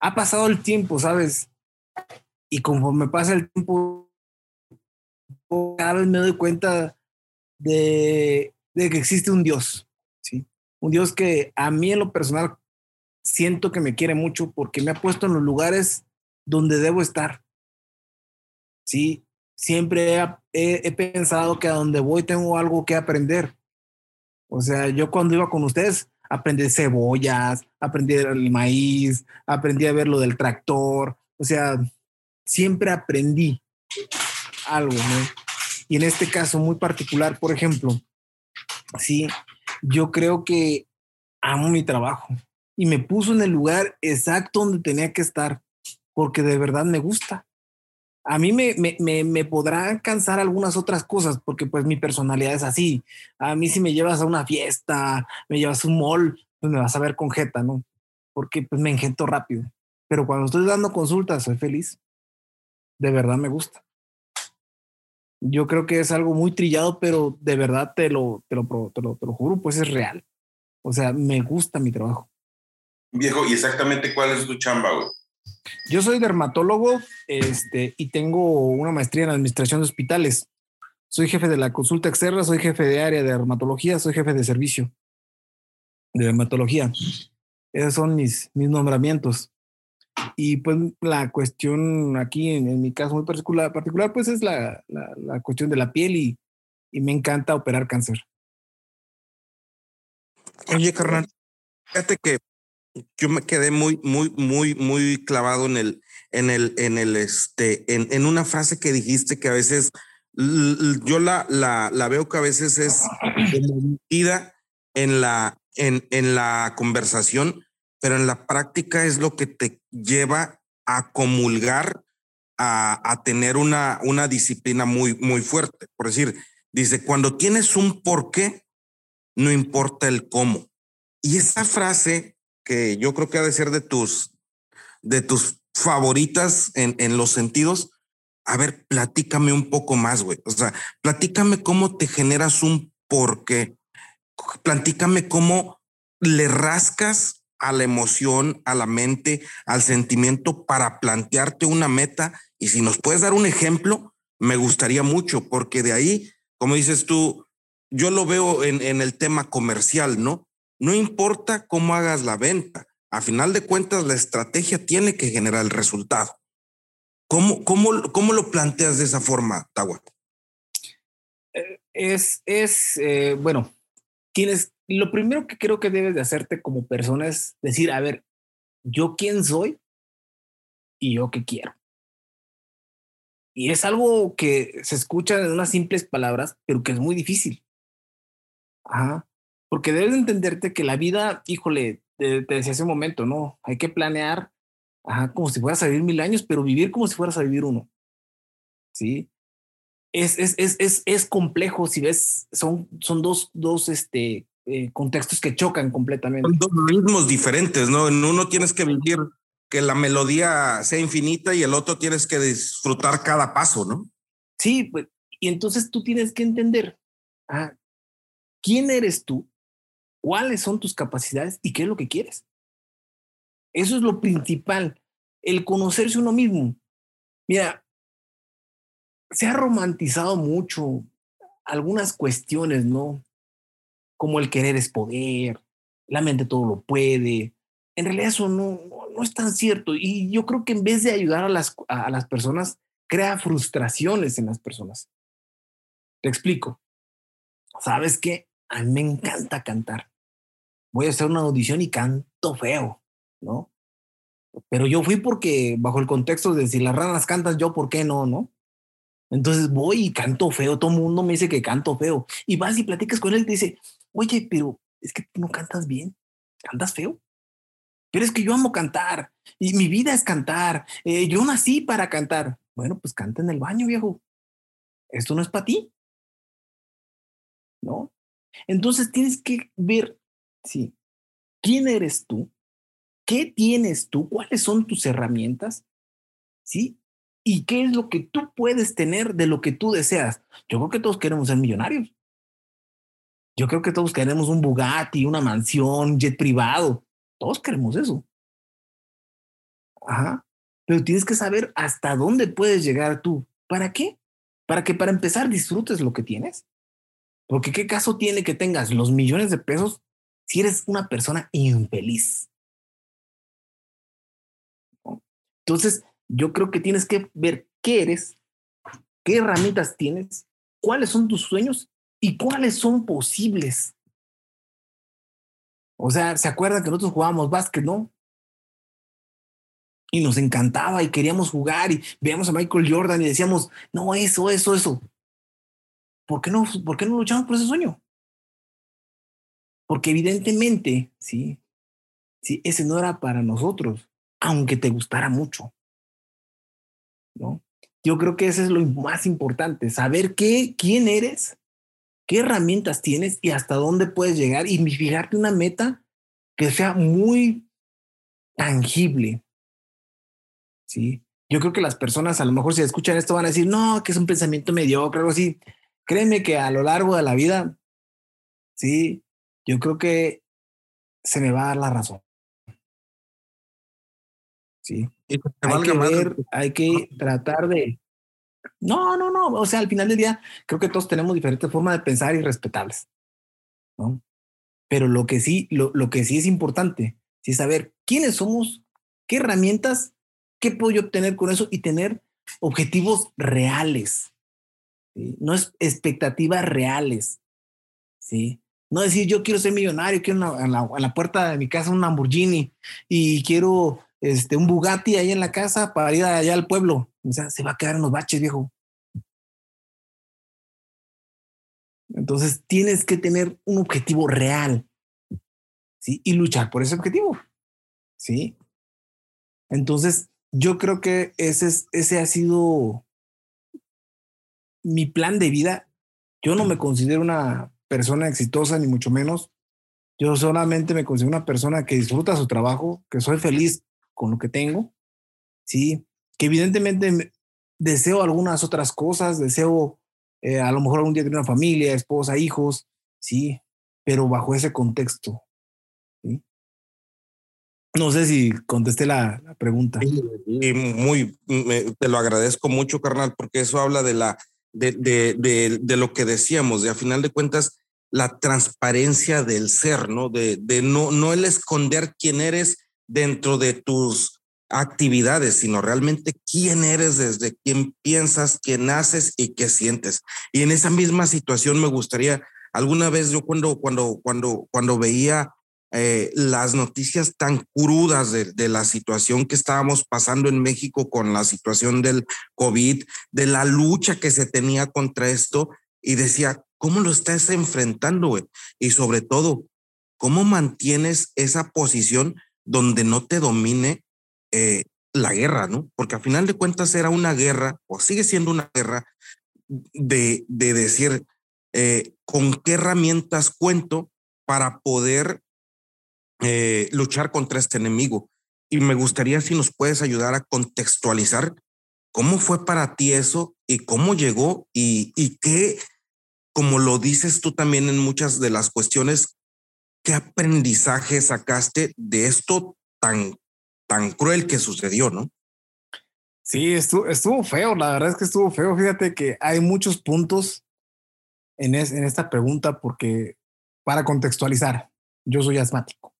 ha pasado el tiempo, ¿sabes? Y conforme pasa el tiempo, cada vez me doy cuenta de, de, que existe un Dios, ¿sí? Un Dios que a mí en lo personal siento que me quiere mucho porque me ha puesto en los lugares donde debo estar. Sí, siempre he, he, he pensado que a donde voy tengo algo que aprender. O sea, yo cuando iba con ustedes aprendí cebollas, aprendí el maíz, aprendí a ver lo del tractor. O sea, siempre aprendí algo, ¿no? Y en este caso muy particular, por ejemplo, sí, yo creo que amo mi trabajo y me puso en el lugar exacto donde tenía que estar, porque de verdad me gusta. A mí me, me, me, me podrán cansar algunas otras cosas, porque pues mi personalidad es así. A mí si me llevas a una fiesta, me llevas a un mall, pues me vas a ver con jeta, ¿no? Porque pues me engento rápido. Pero cuando estoy dando consultas, soy feliz. De verdad me gusta. Yo creo que es algo muy trillado, pero de verdad te lo, te lo, te lo, te lo juro, pues es real. O sea, me gusta mi trabajo. Viejo, ¿y exactamente cuál es tu chamba, güey? Yo soy dermatólogo este, y tengo una maestría en administración de hospitales. Soy jefe de la consulta externa, soy jefe de área de dermatología, soy jefe de servicio. de dermatología. Esos son mis, mis nombramientos. Y pues la cuestión aquí, en, mi caso muy particular, particular pues es la, la, la cuestión de la piel y, y, me encanta operar cáncer. Oye, carnal, fíjate que yo me quedé muy, muy, muy, muy clavado en el, en el, en el, este, en, en una frase que dijiste que a veces yo la, la, la veo que a veces es en la, en, en la conversación, pero en la práctica es lo que te lleva a comulgar, a, a tener una, una disciplina muy, muy fuerte. Por decir, dice, cuando tienes un porqué, no importa el cómo. Y esa frase que yo creo que ha de ser de tus, de tus favoritas en, en los sentidos, a ver, platícame un poco más, güey. O sea, platícame cómo te generas un porqué. Platícame cómo le rascas a la emoción, a la mente, al sentimiento para plantearte una meta. Y si nos puedes dar un ejemplo, me gustaría mucho, porque de ahí, como dices tú, yo lo veo en, en el tema comercial, ¿no? No importa cómo hagas la venta, a final de cuentas la estrategia tiene que generar el resultado. ¿Cómo, cómo, cómo lo planteas de esa forma, Tawa? Eh, es, es eh, bueno, lo primero que creo que debes de hacerte como persona es decir, a ver, yo quién soy y yo qué quiero. Y es algo que se escucha en unas simples palabras, pero que es muy difícil. Ajá. Porque debes entenderte que la vida, híjole, te, te decía hace un momento, ¿no? Hay que planear ajá, como si fueras a vivir mil años, pero vivir como si fueras a vivir uno. ¿Sí? Es, es, es, es, es complejo, si ves, son, son dos, dos este, eh, contextos que chocan completamente. Son dos ritmos diferentes, ¿no? En uno tienes que vivir que la melodía sea infinita y el otro tienes que disfrutar cada paso, ¿no? Sí, pues, y entonces tú tienes que entender ah, quién eres tú, cuáles son tus capacidades y qué es lo que quieres. Eso es lo principal, el conocerse uno mismo. Mira, se ha romantizado mucho algunas cuestiones, ¿no? Como el querer es poder, la mente todo lo puede. En realidad eso no, no es tan cierto. Y yo creo que en vez de ayudar a las, a las personas, crea frustraciones en las personas. Te explico. ¿Sabes qué? A mí me encanta cantar. Voy a hacer una audición y canto feo. ¿no? Pero yo fui porque, bajo el contexto de si las ranas cantan, yo, ¿por qué no, no? Entonces voy y canto feo, todo el mundo me dice que canto feo. Y vas y platicas con él y te dice, oye, pero es que tú no cantas bien, cantas feo. Pero es que yo amo cantar y mi vida es cantar. Eh, yo nací para cantar. Bueno, pues canta en el baño, viejo. Esto no es para ti. ¿No? Entonces tienes que ver, sí, quién eres tú, ¿Qué tienes tú? ¿Cuáles son tus herramientas? ¿Sí? ¿Y qué es lo que tú puedes tener de lo que tú deseas? Yo creo que todos queremos ser millonarios. Yo creo que todos queremos un Bugatti, una mansión, jet privado. Todos queremos eso. Ajá. Pero tienes que saber hasta dónde puedes llegar tú. ¿Para qué? Para que para empezar disfrutes lo que tienes. Porque qué caso tiene que tengas los millones de pesos si eres una persona infeliz. Entonces, yo creo que tienes que ver qué eres, qué herramientas tienes, cuáles son tus sueños y cuáles son posibles. O sea, ¿se acuerdan que nosotros jugábamos básquet, no? Y nos encantaba y queríamos jugar y veíamos a Michael Jordan y decíamos, no, eso, eso, eso. ¿Por qué no, por qué no luchamos por ese sueño? Porque evidentemente, sí, sí, ese no era para nosotros aunque te gustara mucho. ¿No? Yo creo que eso es lo más importante, saber qué, quién eres, qué herramientas tienes y hasta dónde puedes llegar y fijarte una meta que sea muy tangible. Sí. Yo creo que las personas a lo mejor si escuchan esto van a decir, no, que es un pensamiento mediocre, algo así. Créeme que a lo largo de la vida, sí, yo creo que se me va a dar la razón. Sí. hay que ver, hay que tratar de... No, no, no. O sea, al final del día, creo que todos tenemos diferentes formas de pensar y respetables. ¿no? Pero lo que sí, lo, lo que sí es importante, sí saber quiénes somos, qué herramientas, qué puedo yo obtener con eso y tener objetivos reales. No es expectativas reales. ¿sí? No decir, yo quiero ser millonario, quiero en, la, puerta de mi casa un Lamborghini y quiero este, un Bugatti ahí en la casa para ir allá al pueblo. O sea, se va a quedar en los baches, viejo. Entonces tienes que tener un objetivo real, ¿sí? Y luchar por ese objetivo, ¿sí? Entonces, yo creo que ese, es, ese ha sido mi plan de vida. Yo no me considero una persona exitosa, ni mucho menos. Yo solamente me considero una persona que disfruta su trabajo, que soy feliz con lo que tengo, ¿sí? Que evidentemente deseo algunas otras cosas, deseo eh, a lo mejor algún día tener una familia, esposa, hijos, ¿sí? Pero bajo ese contexto, ¿sí? No sé si contesté la, pregunta. Y muy, te lo agradezco mucho, carnal, porque eso habla de la, de, de, lo que decíamos, de a final de cuentas, la transparencia del ser, ¿no? De no, no el esconder quién eres dentro de tus actividades, sino realmente quién eres, desde quién piensas, quién haces y qué sientes. Y en esa misma situación me gustaría, alguna vez yo cuando, cuando, cuando, cuando veía eh, las noticias tan crudas de, de, la situación que estábamos pasando en México con la situación del COVID, de la lucha que se tenía contra esto, y decía, ¿cómo lo estás enfrentando? Güey? Y sobre todo, ¿cómo mantienes esa posición donde no te domine eh, la guerra, ¿no? Porque a final de cuentas era una guerra, o sigue siendo una guerra, de, de decir, eh, ¿con qué herramientas cuento para poder eh, luchar contra este enemigo? Y me gustaría si nos puedes ayudar a contextualizar cómo fue para ti eso y cómo llegó y, y qué, como lo dices tú también en muchas de las cuestiones, qué aprendizaje sacaste de esto tan tan cruel que sucedió, ¿no? Sí, estuvo, feo, la verdad es que estuvo feo. Fíjate que hay muchos puntos en, en esta pregunta porque, para contextualizar, yo soy asmático.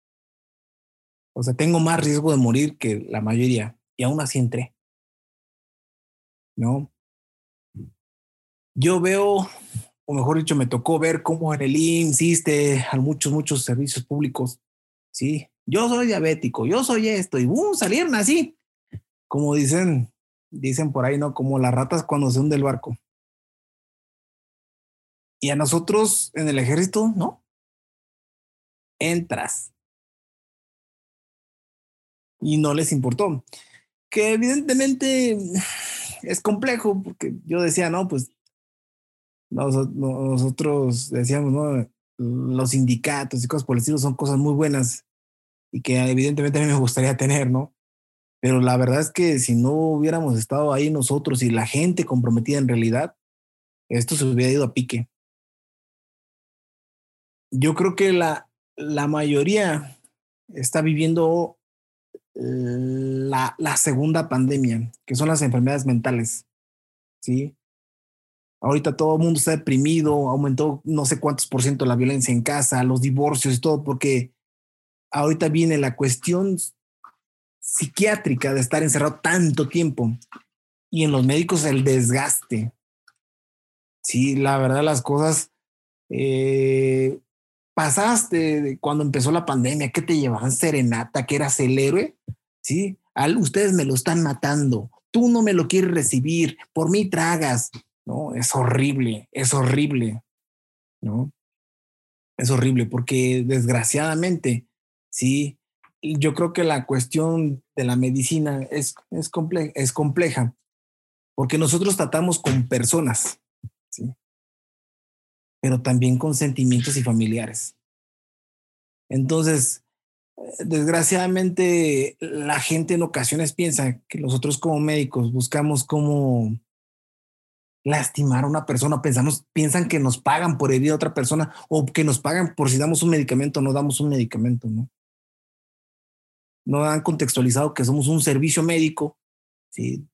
O sea, tengo más riesgo de morir que la mayoría y aún así entré. ¿No? Yo veo, o mejor dicho, me tocó ver cómo en el IMSS existe a muchos, muchos servicios públicos, ¿sí? yo soy diabético, yo soy esto, y ¡bum! salieron así, como dicen, dicen por ahí, ¿no? Como las ratas cuando se hunde el barco. Y a nosotros en el ejército, ¿no? Entras. Y no les importó. Que evidentemente es complejo, porque yo decía, no, pues nosotros decíamos, ¿no? Los sindicatos y cosas por el estilo son cosas muy buenas y que evidentemente a mí me gustaría tener, ¿no? Pero la verdad es que si no hubiéramos estado ahí nosotros y la gente comprometida en realidad, esto se hubiera ido a pique. Yo creo que la, la mayoría está viviendo la, la segunda pandemia, que son las enfermedades mentales. ¿Sí? Ahorita todo el mundo está deprimido, aumentó no sé cuántos por ciento la violencia en casa, los divorcios y todo, porque ahorita viene la cuestión psiquiátrica de estar encerrado tanto tiempo y en los médicos el desgaste. Sí, la verdad las cosas eh, pasaste cuando empezó la pandemia, que te llevaban serenata, que eras el héroe, sí, Al, ustedes me lo están matando, tú no me lo quieres recibir, por mí tragas, no, es horrible, es horrible, no, es horrible porque desgraciadamente Sí, yo creo que la cuestión de la medicina es, es, es compleja porque nosotros tratamos con personas, ¿sí? pero también con sentimientos y familiares. Entonces, desgraciadamente, la gente en ocasiones piensa que nosotros como médicos buscamos cómo lastimar a una persona, pensamos, piensan que nos pagan por herir a otra persona o que nos pagan por si damos un medicamento o no damos un medicamento, ¿no? no han contextualizado que somos un servicio médico, ¿sí?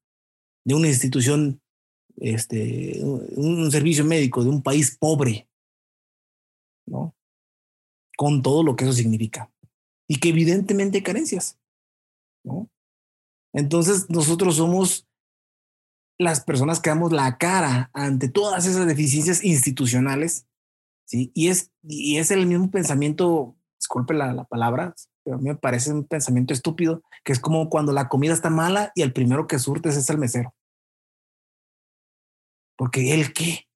de una institución, este, un, servicio médico de un país pobre, ¿no? con todo lo que eso significa y que evidentemente hay carencias, ¿no? Entonces nosotros somos las personas que damos la cara ante todas esas deficiencias institucionales, ¿sí? Y es, y es el mismo pensamiento, disculpe la, la palabra, pero a mí me parece un pensamiento estúpido, que es como cuando la comida está mala y el primero que surtes es el mesero. Porque él qué,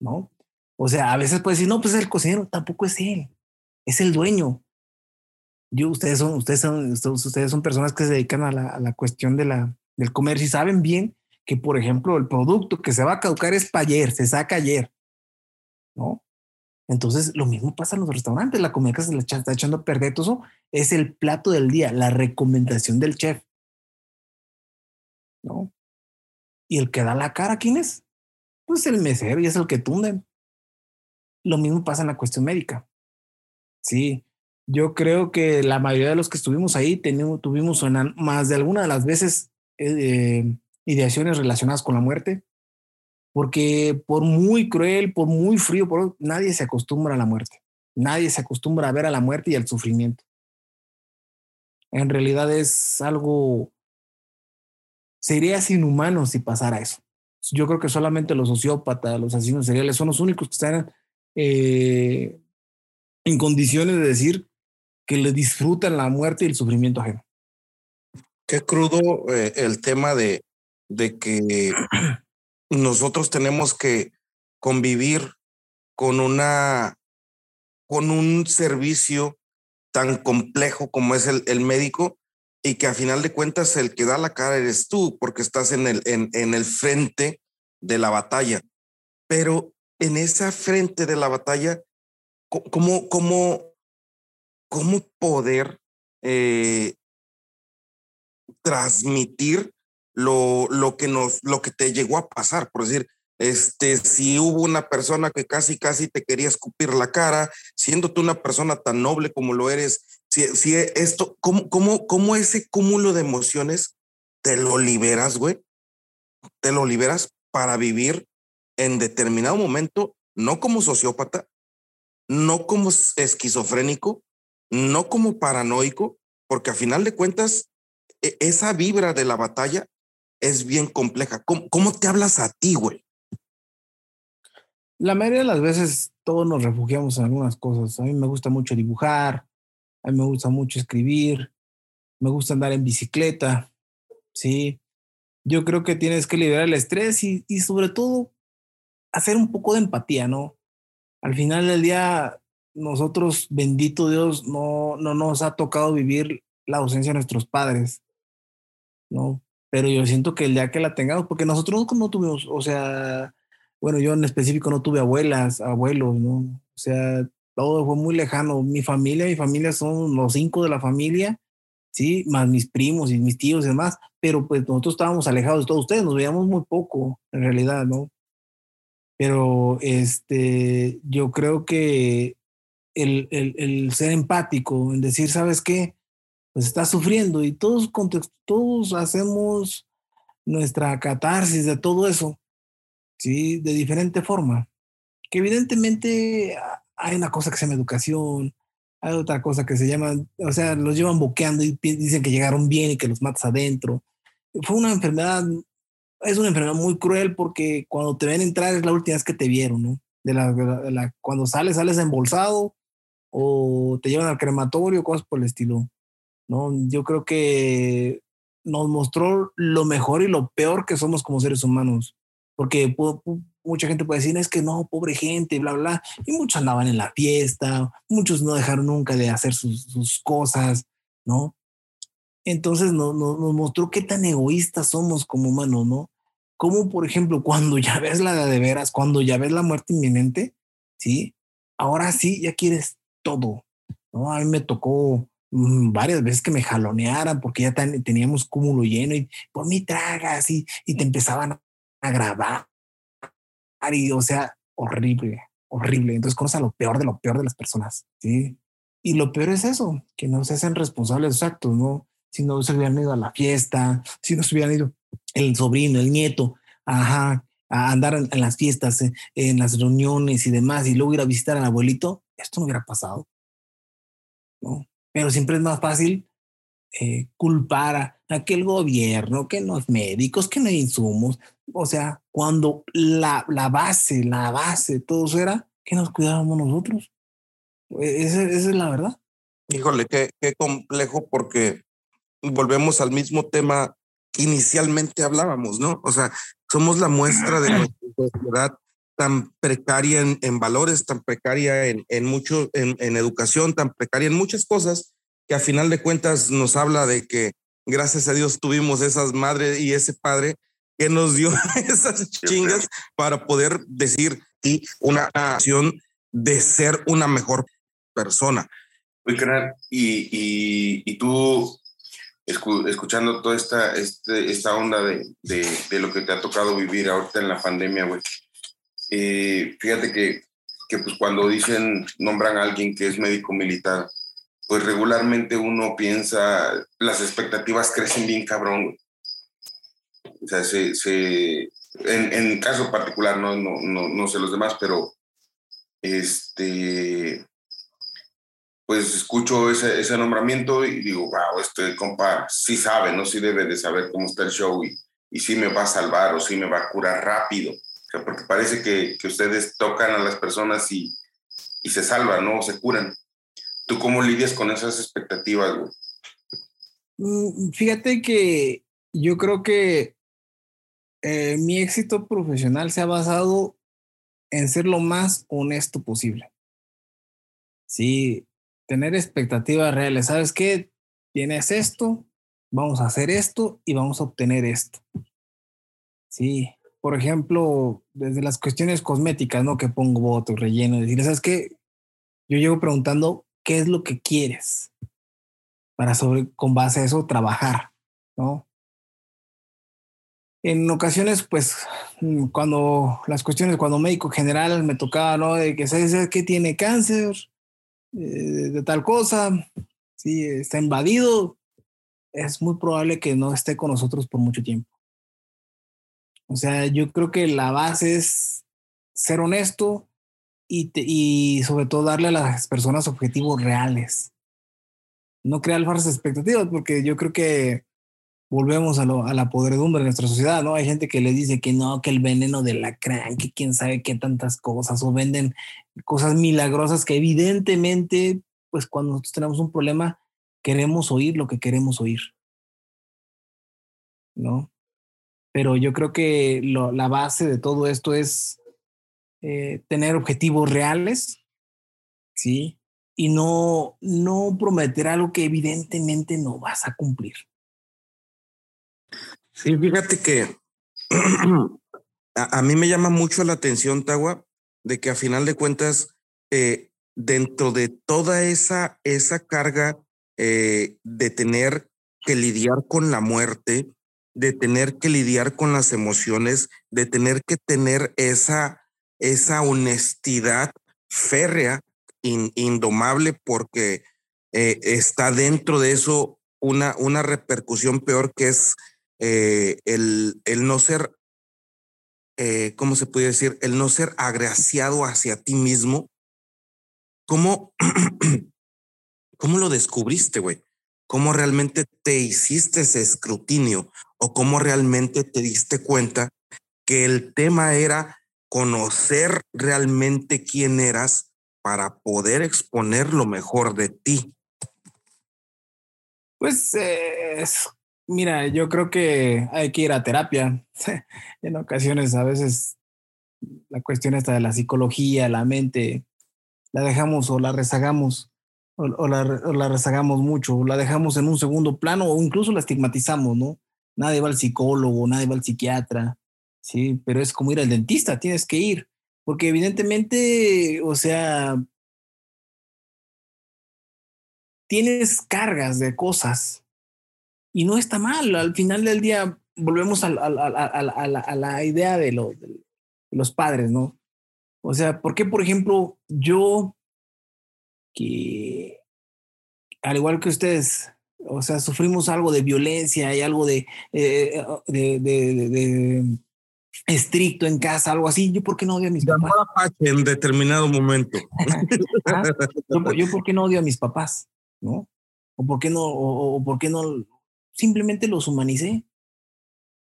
¿no? O sea, a veces puede decir, no, pues es el cocinero, tampoco es él, es el dueño. Yo, ustedes son, ustedes son, ustedes son personas que se dedican a la, a la cuestión de la, del comercio y saben bien que, por ejemplo, el producto que se va a caducar es para ayer, se saca ayer, ¿no? Entonces, lo mismo pasa en los restaurantes, la comida que se le está echando a perder, todo eso es el plato del día, la recomendación del chef, ¿no? Y el que da la cara, ¿quién es? Pues el mesero y es el que tunden. Lo mismo pasa en la cuestión médica. Sí, yo creo que la mayoría de los que estuvimos ahí tuvimos más de alguna de las veces eh, ideaciones relacionadas con la muerte, porque por muy cruel, por muy frío, por, nadie se acostumbra a la muerte. Nadie se acostumbra a ver a la muerte y al sufrimiento. En realidad es algo, sería inhumano si pasara eso. Yo creo que solamente los sociópatas, los asesinos seriales son los únicos que están eh, en condiciones de decir que le disfrutan la muerte y el sufrimiento ajeno. Qué crudo eh, el tema de, de que nosotros tenemos que convivir con una con un servicio tan complejo como es el, el, médico y que a final de cuentas el que da la cara eres tú porque estás en el, en, en el frente de la batalla. Pero en esa frente de la batalla, ¿cómo, cómo, cómo poder eh, transmitir lo, lo que nos, lo que te llegó a pasar, por decir, este, si hubo una persona que casi, casi te quería escupir la cara, siendo tú una persona tan noble como lo eres, si, si esto, ¿cómo, cómo, ¿cómo ese cúmulo de emociones te lo liberas, güey? Te lo liberas para vivir en determinado momento, no como sociópata, no como esquizofrénico, no como paranoico, porque a final de cuentas, esa vibra de la batalla es bien compleja. ¿Cómo, te hablas a ti, güey? La mayoría de las veces todos nos refugiamos en algunas cosas. A mí me gusta mucho dibujar, a mí me gusta mucho escribir, me gusta andar en bicicleta, sí. Yo creo que tienes que liberar el estrés y, y sobre todo hacer un poco de empatía, ¿no? Al final del día, nosotros, bendito Dios, no, no nos ha tocado vivir la ausencia de nuestros padres, ¿no? pero yo siento que el día que la tengamos, porque nosotros no tuvimos, o sea, bueno, yo en específico no tuve abuelas, abuelos, ¿no? O sea, todo fue muy lejano. Mi familia, mi familia son los cinco de la familia, ¿sí? Más mis primos y mis tíos y demás, pero pues nosotros estábamos alejados de todos ustedes, nos veíamos muy poco, en realidad, ¿no? Pero este, yo creo que el, el, el ser empático, en decir, ¿sabes qué? Pues está sufriendo y todos, todos hacemos nuestra catarsis de todo eso, ¿sí? De diferente forma. Que evidentemente hay una cosa que se llama educación, hay otra cosa que se llama, o sea, los llevan boqueando y dicen que llegaron bien y que los matas adentro. Fue una enfermedad, es una enfermedad muy cruel porque cuando te ven entrar es la última vez que te vieron, ¿no? De la, de la, cuando sales, sales embolsado o te llevan al crematorio, cosas por el estilo. ¿No? Yo creo que nos mostró lo mejor y lo peor que somos como seres humanos, porque mucha gente puede decir, es que no, pobre gente, bla, bla, y muchos andaban en la fiesta, muchos no dejaron nunca de hacer sus, cosas, ¿no? Entonces nos mostró qué tan egoístas somos como humanos, ¿no? Como, por ejemplo, cuando ya ves la de veras, cuando ya ves la muerte inminente, ¿sí? Ahora sí, ya quieres todo, ¿no? A mí me tocó varias veces que me jalonearan porque ya teníamos cúmulo lleno y por mí tragas y, y te empezaban a grabar. Y, o sea, horrible, horrible. Entonces conoces lo peor de lo peor de las personas. Sí. Y lo peor es eso, que no se hacen responsables de ¿no? Si no se hubieran ido a la fiesta, si no se hubieran ido el sobrino, el nieto, ajá, a andar en, las fiestas, en, las reuniones y demás, y luego ir a visitar al abuelito, esto no hubiera pasado. ¿no? Pero siempre es más fácil eh, culpar a aquel gobierno, que los médicos, que no hay insumos. O sea, cuando la, la base, la base todo eso era que nos cuidábamos nosotros. E, esa, esa es la verdad. Híjole, qué, qué complejo porque volvemos al mismo tema que inicialmente hablábamos, ¿no? O sea, somos la muestra de nuestra sociedad tan precaria en, en valores, tan precaria en, en mucho, en, en, educación, tan precaria en muchas cosas, que a final de cuentas nos habla de que gracias a Dios tuvimos esas madres y ese padre que nos dio esas chingas para poder decir y una acción de ser una mejor persona. y, y, y tú escuchando toda esta, este, esta onda de, de, de, lo que te ha tocado vivir ahorita en la pandemia, güey. Eh, fíjate que, que, pues cuando dicen, nombran a alguien que es médico militar, pues regularmente uno piensa, las expectativas crecen bien cabrón. O sea, se, se, en, en caso particular, no, no, no, no sé los demás, pero este, pues escucho ese, ese, nombramiento y digo, wow, este compa sí sabe, ¿no? Sí debe de saber cómo está el show y, y sí me va a salvar o sí me va a curar rápido. Sea, porque parece que, que ustedes tocan a las personas y, y se salvan, ¿no? Se curan. ¿Tú cómo lidias con esas expectativas, güey? Mm, fíjate que yo creo que eh, mi éxito profesional se ha basado en ser lo más honesto posible. Sí, tener expectativas reales. ¿Sabes qué? Tienes esto, vamos a hacer esto y vamos a obtener esto. Sí, por ejemplo, desde las cuestiones cosméticas, ¿no? Que pongo voto, relleno, decir, ¿sabes qué? Yo llego preguntando, ¿qué es lo que quieres? Para sobre, con base a eso, trabajar, ¿no? En ocasiones, pues, cuando las cuestiones, cuando médico general me tocaba, ¿no? De que, ¿sabes qué? Tiene cáncer, eh, de tal cosa, si está invadido, es muy probable que no esté con nosotros por mucho tiempo. O sea, yo creo que la base es ser honesto y, y sobre todo darle a las personas objetivos reales. No crear falsas expectativas, porque yo creo que volvemos a, lo, a, la podredumbre de nuestra sociedad, ¿no? Hay gente que le dice que no, que el veneno de la cran, que quién sabe qué tantas cosas, o venden cosas milagrosas que evidentemente, pues cuando nosotros tenemos un problema, queremos oír lo que queremos oír, ¿no? Pero yo creo que lo, la base de todo esto es eh, tener objetivos reales, ¿sí? Y no, no prometer algo que evidentemente no vas a cumplir. Sí, fíjate que a, a, mí me llama mucho la atención, Tagua, de que a final de cuentas, eh, dentro de toda esa, esa carga eh, de tener que lidiar con la muerte, de tener que lidiar con las emociones, de tener que tener esa, esa honestidad férrea, in, indomable, porque eh, está dentro de eso una, una repercusión peor que es eh, el, el, no ser, eh, ¿cómo se puede decir? El no ser agraciado hacia ti mismo. ¿Cómo, cómo lo descubriste, güey? ¿Cómo realmente te hiciste ese escrutinio? ¿O cómo realmente te diste cuenta que el tema era conocer realmente quién eras para poder exponer lo mejor de ti? Pues eh, Mira, yo creo que hay que ir a terapia. en ocasiones, a veces, la cuestión está de la psicología, la mente, la dejamos o la rezagamos, o, la, o, la, rezagamos mucho, o la dejamos en un segundo plano, o incluso la estigmatizamos, ¿no? Nadie va al psicólogo, nadie va al psiquiatra, sí, pero es como ir al dentista, tienes que ir, porque evidentemente, o sea, tienes cargas de cosas y no está mal. Al final del día volvemos a, a, a, a la idea de, de, los padres, ¿no? O sea, ¿por qué, por ejemplo, yo, que al igual que ustedes, o sea, sufrimos algo de violencia y algo de, eh, de, de, estricto en casa, algo así. ¿Yo por qué no odio a mis papás? en determinado momento. Ah, yo, por qué no odio a mis papás, ¿no? O por qué no, o, por qué no, simplemente los humanicé.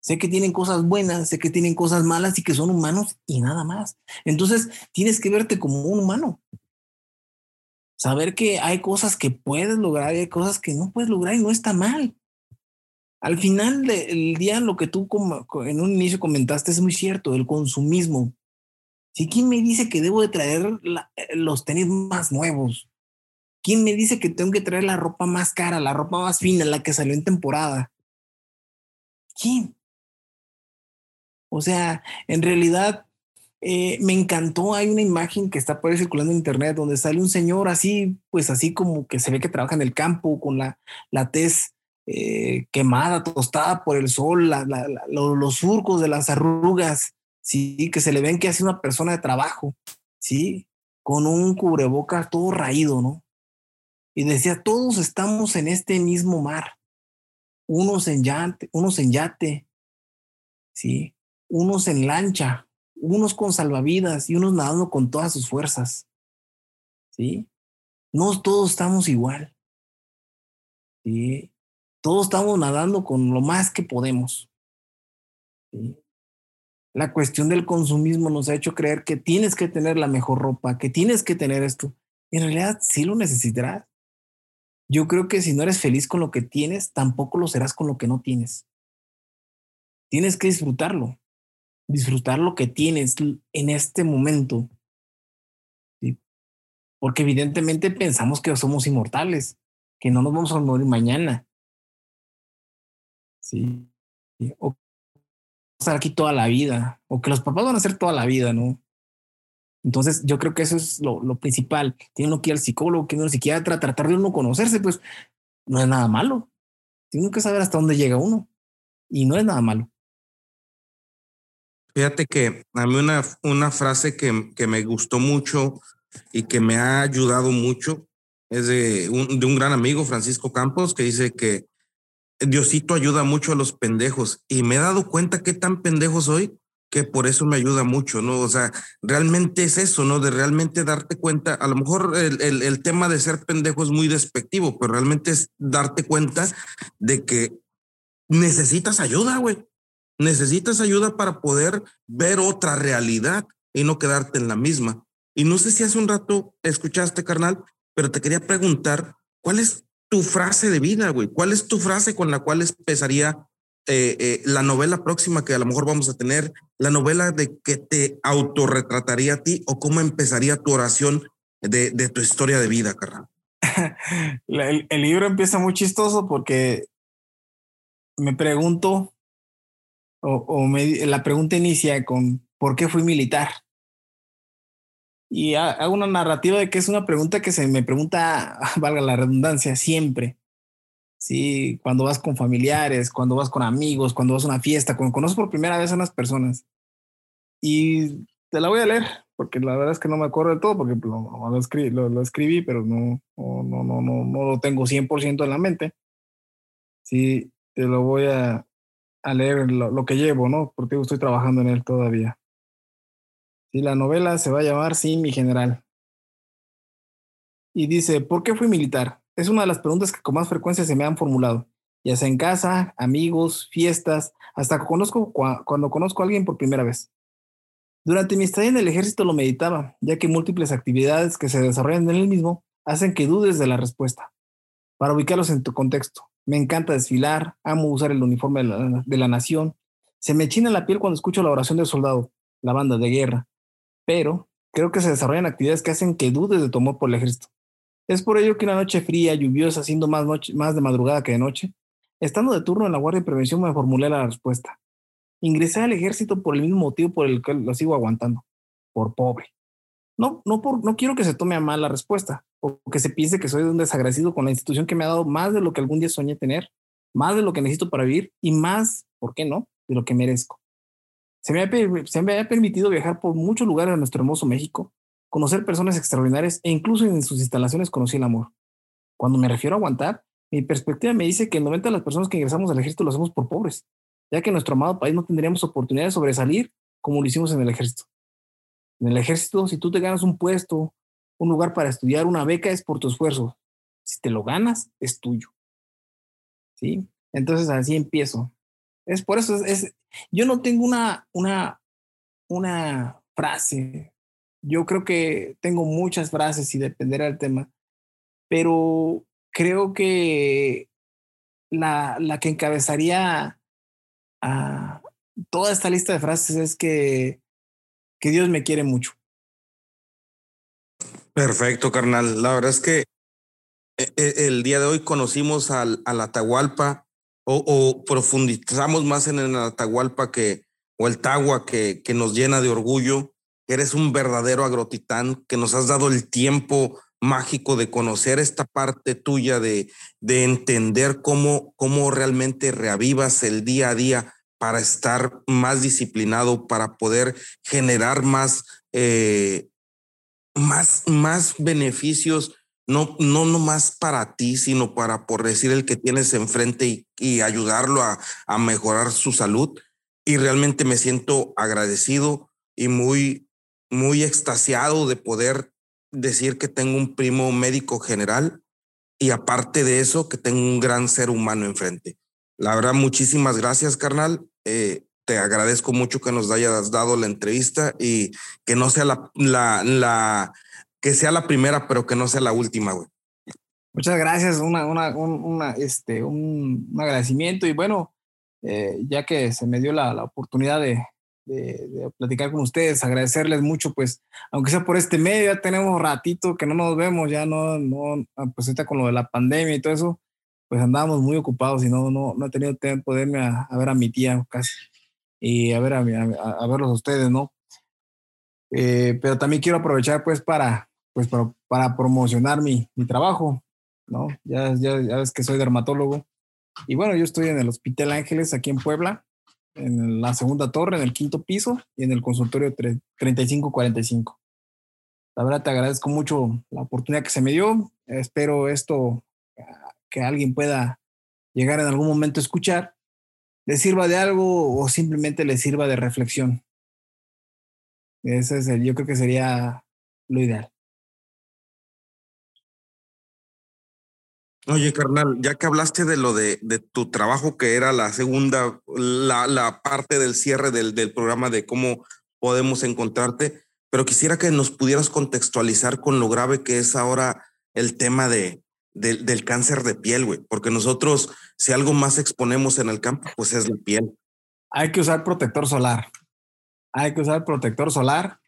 Sé que tienen cosas buenas, sé que tienen cosas malas y que son humanos y nada más. Entonces tienes que verte como un humano. Saber que hay cosas que puedes lograr y hay cosas que no puedes lograr y no está mal al final del día, lo que tú como en un inicio comentaste es muy cierto, el consumismo. Si ¿quién me dice que debo de traer eh, los tenis más nuevos? ¿Quién me dice que tengo que traer la ropa más cara, la ropa más fina, la que salió en temporada? ¿Quién? O sea, en realidad eh, me encantó. Hay una imagen que está por ahí circulando en internet donde sale un señor así, pues así como que se ve que trabaja en el campo con la, la tez eh, quemada, tostada por el sol, los, surcos de las arrugas, sí, que se le ven que hace una persona de trabajo, sí, con un cubrebocas todo raído, ¿no? Y decía, todos estamos en este mismo mar, unos en yate, unos en yate, sí, unos en lancha, unos con salvavidas y unos nadando con todas sus fuerzas, sí. No todos estamos igual. Sí todos estamos nadando con lo más que podemos. La cuestión del consumismo nos ha hecho creer que tienes que tener la mejor ropa, que tienes que tener esto. En realidad sí lo necesitarás. Yo creo que si no eres feliz con lo que tienes, tampoco lo serás con lo que no tienes. Tienes que disfrutarlo, disfrutar lo que tienes en este momento. Porque evidentemente pensamos que somos inmortales, que no nos vamos a morir mañana. Sí. O estar aquí toda la vida, o que los papás van a ser toda la vida, ¿no? Entonces, yo creo que eso es lo, principal. Tiene uno que ir al psicólogo, que ir al psiquiatra, tratar de uno conocerse, pues no es nada malo. Tiene que saber hasta dónde llega uno y no es nada malo. Fíjate que a mí una, una frase que, que me gustó mucho y que me ha ayudado mucho es de un, de un gran amigo, Francisco Campos, que dice que Diosito ayuda mucho a los pendejos y me he dado cuenta qué tan pendejo soy que por eso me ayuda mucho, ¿no? O sea, realmente es eso, ¿no? De realmente darte cuenta, a lo mejor el, el, el tema de ser pendejo es muy despectivo, pero realmente es darte cuenta de que necesitas ayuda, güey. Necesitas ayuda para poder ver otra realidad y no quedarte en la misma. Y no sé si hace un rato escuchaste, carnal, pero te quería preguntar, ¿cuál es tu frase de vida, güey? ¿Cuál es tu frase con la cual empezaría eh, eh, la novela próxima que a lo mejor vamos a tener? La novela de que te autorretrataría a ti o cómo empezaría tu oración de, tu historia de vida, carnal. el, libro empieza muy chistoso porque me pregunto, o, me, la pregunta inicia con ¿por qué fui militar? y hago una narrativa de que es una pregunta que se me pregunta, valga la redundancia, siempre. Sí, cuando vas con familiares, cuando vas con amigos, cuando vas a una fiesta, cuando conoces por primera vez a unas personas. Y te la voy a leer, porque la verdad es que no me acuerdo de todo, porque lo, escribí, lo, escribí, pero no, no, no, no, no, lo tengo 100% en la mente. Sí, te lo voy a, a leer lo, que llevo, ¿no? Porque estoy trabajando en él todavía. Y la novela se va a llamar Sí, mi general. Y dice, ¿por qué fui militar? Es una de las preguntas que con más frecuencia se me han formulado, ya sea en casa, amigos, fiestas, hasta conozco, cuando conozco a alguien por primera vez. Durante mi estadía en el ejército lo meditaba, ya que múltiples actividades que se desarrollan en el mismo hacen que dudes de la respuesta. Para ubicarlos en tu contexto, me encanta desfilar, amo usar el uniforme de la, de la nación, se me china la piel cuando escucho la oración del soldado, la banda de guerra, pero creo que se desarrollan actividades que hacen que dudes de tu amor por el ejército. Es por ello que una noche fría, lluviosa, siendo más, noche, más de madrugada que de noche, estando de turno en la Guardia de Prevención me formulé la respuesta. Ingresé al ejército por el mismo motivo por el que lo sigo aguantando, por pobre. No, no, por, no quiero que se tome a mal la respuesta o que se piense que soy un desagradecido con la institución que me ha dado más de lo que algún día soñé tener, más de lo que necesito para vivir y más, ¿por qué no?, de lo que merezco. Se me, ha, permitido viajar por muchos lugares de nuestro hermoso México, conocer personas extraordinarias e incluso en sus instalaciones conocí el amor. Cuando me refiero a aguantar, mi perspectiva me dice que el 90 de las personas que ingresamos al ejército lo hacemos por pobres. ya que en nuestro amado país no tendríamos oportunidad de sobresalir como lo hicimos en el ejército. En el ejército, si tú te ganas un puesto, un lugar para estudiar, una beca, es por tu esfuerzo. Si te lo ganas, es tuyo. ¿Sí? Entonces así empiezo. Es por eso, es, yo no tengo una, una, una frase. Yo creo que tengo muchas frases y dependerá del tema, pero creo que la, la que encabezaría a toda esta lista de frases es que, que Dios me quiere mucho. Perfecto, carnal. La verdad es que eh, eh, el día de hoy conocimos al, al Atahualpa o, profundizamos más en el Atahualpa que, o el Tagua que, que nos llena de orgullo. Eres un verdadero agrotitán que nos has dado el tiempo mágico de conocer esta parte tuya, de, de entender cómo, cómo realmente reavivas el día a día para estar más disciplinado, para poder generar más, eh, más, más beneficios, no, no más para ti, sino para, por decir, el que tienes enfrente y, ayudarlo a, a, mejorar su salud. Y realmente me siento agradecido y muy, muy extasiado de poder decir que tengo un primo médico general y aparte de eso, que tengo un gran ser humano enfrente. La verdad, muchísimas gracias, carnal. Eh, te agradezco mucho que nos hayas dado la entrevista y que no sea la, la, la, que sea la primera, pero que no sea la última, güey. Muchas gracias, una, una, una, este, un, agradecimiento y bueno, eh, ya que se me dio la, la oportunidad de, de, platicar con ustedes, agradecerles mucho, pues, aunque sea por este medio, ya tenemos ratito que no nos vemos, ya no, no, ah, pues ahorita con lo de la pandemia y todo eso, pues andábamos muy ocupados y no, no, no he tenido tiempo de irme a, ver a mi tía casi y a ver a, a, verlos a ustedes, ¿no? Eh, pero también quiero aprovechar pues para, pues para, para promocionar mi, mi, trabajo, ¿no? Ya, ya, ya ves que soy dermatólogo y bueno, yo estoy en el Hospital Ángeles aquí en Puebla en la segunda torre, en el quinto piso y en el consultorio 3545. La verdad te agradezco mucho la oportunidad que se me dio. Espero esto que alguien pueda llegar en algún momento a escuchar, le sirva de algo o simplemente le sirva de reflexión. Ese es el, yo creo que sería lo ideal. Oye, carnal, ya que hablaste de lo de, tu trabajo, que era la segunda, la, parte del cierre del, programa de cómo podemos encontrarte, pero quisiera que nos pudieras contextualizar con lo grave que es ahora el tema de, del cáncer de piel, güey, porque nosotros, si algo más exponemos en el campo, pues es la piel. Hay que usar protector solar. Hay que usar protector solar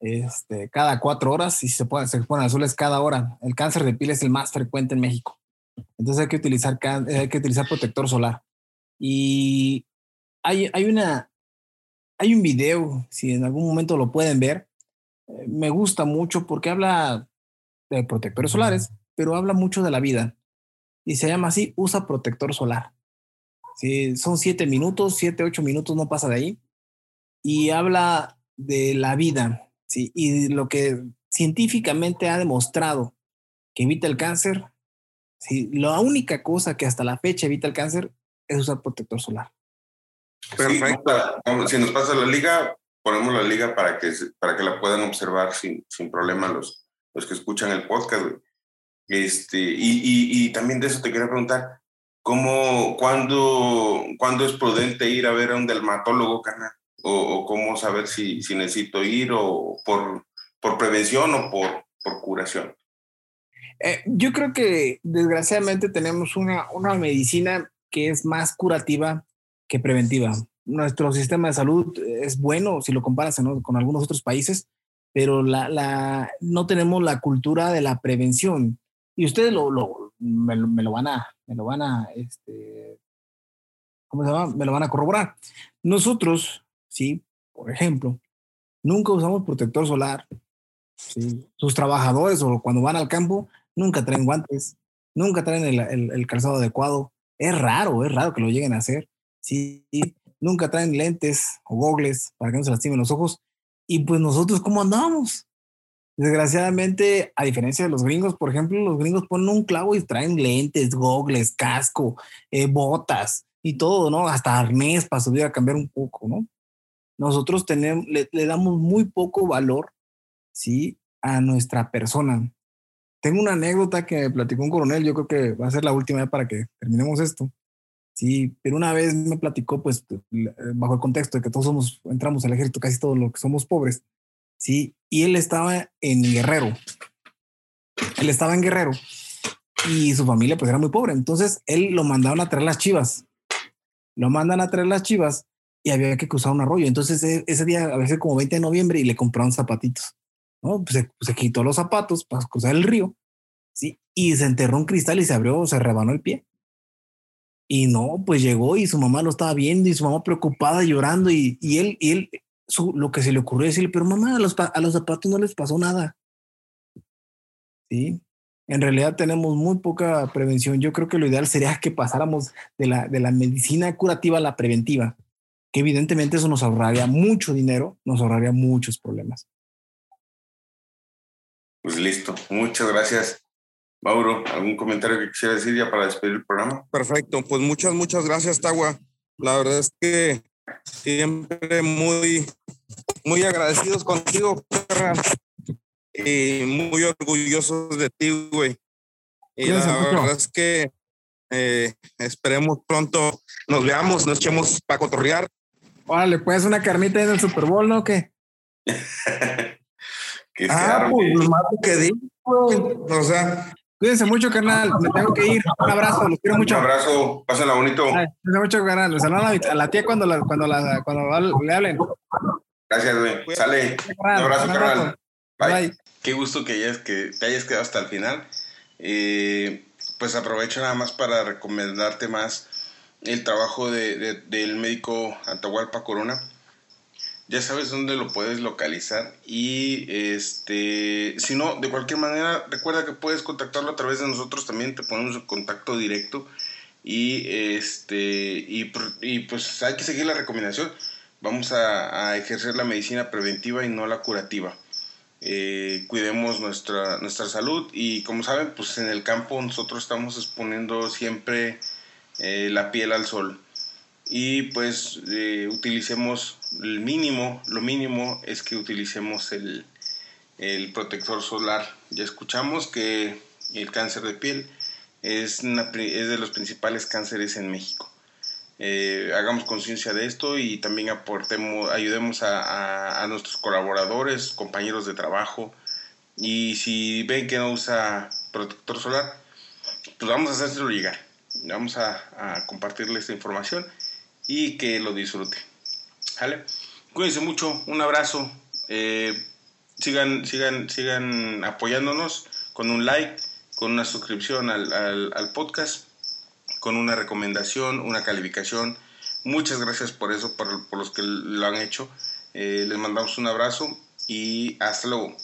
este, cada cuatro horas y se, puede, se exponen azules cada hora. El cáncer de piel es el más frecuente en México. Entonces hay que utilizar, hay que utilizar protector solar. Y hay, hay, una, hay un video, si en algún momento lo pueden ver, eh, me gusta mucho porque habla de protectores solares, pero habla mucho de la vida. Y se llama así, usa protector solar. Si son siete minutos, siete, ocho minutos, no pasa de ahí. Y habla de la vida, ¿sí? Y lo que científicamente ha demostrado que evita el cáncer, ¿sí? La única cosa que hasta la fecha evita el cáncer es usar protector solar. Perfecto. si nos pasa la liga, ponemos la liga para que, para que la puedan observar sin, sin problema los, los que escuchan el podcast. Este, y, y, y, también de eso te quería preguntar, ¿cómo, cuándo, cuándo es prudente ir a ver a un dermatólogo, carnal? o, cómo saber si, si, necesito ir o por, por prevención o por, por curación? Eh, yo creo que desgraciadamente tenemos una, una medicina que es más curativa que preventiva. Nuestro sistema de salud es bueno si lo comparas con algunos otros países, pero la, la, no tenemos la cultura de la prevención. Y ustedes lo, me, lo van a, me lo van a, este, ¿cómo se llama? Me lo van a corroborar. Nosotros ¿sí? Por ejemplo, nunca usamos protector solar. ¿sí? Sus trabajadores o cuando van al campo nunca traen guantes, nunca traen el, el, calzado adecuado. Es raro, es raro que lo lleguen a hacer. ¿sí? Nunca traen lentes o gogles para que no se lastimen los ojos. Y pues nosotros, ¿cómo andamos? Desgraciadamente, a diferencia de los gringos, por ejemplo, los gringos ponen un clavo y traen lentes, gogles, casco, eh, botas, y todo, ¿no? Hasta arnés para subir a cambiar un poco, ¿no? Nosotros tenemos, le, damos muy poco valor, ¿sí? A nuestra persona. Tengo una anécdota que me platicó un coronel, yo creo que va a ser la última para que terminemos esto. Sí, pero una vez me platicó, pues, bajo el contexto de que todos somos, entramos al ejército, casi todos los que somos pobres, sí, y él estaba en Guerrero. Él estaba en Guerrero y su familia, pues, era muy pobre. Entonces, él lo mandaron a traer las chivas. Lo mandan a traer las chivas y había que cruzar un arroyo. Entonces, e, ese día, a veces como 20 de noviembre, y le compraron zapatitos. ¿no? Pues se, quitó los zapatos para cruzar el río, sí, y se enterró un cristal y se abrió, se rebanó el pie. Y no, pues llegó y su mamá lo estaba viendo y su mamá preocupada llorando y, y él, y él su, lo que se le ocurrió decirle, pero mamá, a los, a los zapatos no les pasó nada. Sí, en realidad tenemos muy poca prevención. Yo creo que lo ideal sería que pasáramos de la, de la medicina curativa a la preventiva, que evidentemente eso nos ahorraría mucho dinero, nos ahorraría muchos problemas. Pues listo, muchas gracias. Mauro, ¿algún comentario que quisiera decir ya para despedir el programa? Perfecto, pues muchas, muchas gracias, Tagua. La verdad es que siempre muy, muy agradecidos contigo, y muy orgullosos de ti, güey. Y la verdad es que eh, esperemos pronto nos veamos, nos echemos para cotorrear. Órale, pues una carnita en el Super Bowl, ¿no? ¿Qué? ah, pues lo más que digo, o sea, Cuídense mucho, carnal. Me tengo que ir. Un abrazo, los quiero mucho. Un abrazo, pásenla bonito. Cuídense mucho, carnal. Les a la, tía cuando, la, cuando, la, cuando le hablen. Gracias, güey. Sale. Un abrazo, carnal. Bye. Qué gusto que, hayas, que te hayas quedado hasta el final. Eh, pues aprovecho nada más para recomendarte más el trabajo de, de, del médico Atahualpa Corona ya sabes dónde lo puedes localizar y este si no de cualquier manera recuerda que puedes contactarlo a través de nosotros también te ponemos en contacto directo y este y, pues hay que seguir la recomendación. Vamos a, ejercer la medicina preventiva y no la curativa. Eh, cuidemos nuestra nuestra salud y como saben pues en el campo nosotros estamos exponiendo siempre eh, la piel al sol. Y pues eh, utilicemos el mínimo, lo mínimo es que utilicemos el, el, protector solar. Ya escuchamos que el cáncer de piel es, es de los principales cánceres en México. Eh, hagamos conciencia de esto y también aportemos, ayudemos a, a, nuestros colaboradores, compañeros de trabajo. Y si ven que no usa protector solar, pues vamos a hacérselo llegar. Vamos a, a compartirle esta información y que lo disfrute. Cuídense mucho, un abrazo. Eh, sigan, sigan, sigan apoyándonos con un like, con una suscripción al, al, podcast, con una recomendación, una calificación. Muchas gracias por eso, por, por los que lo han hecho. Eh, les mandamos un abrazo y hasta luego.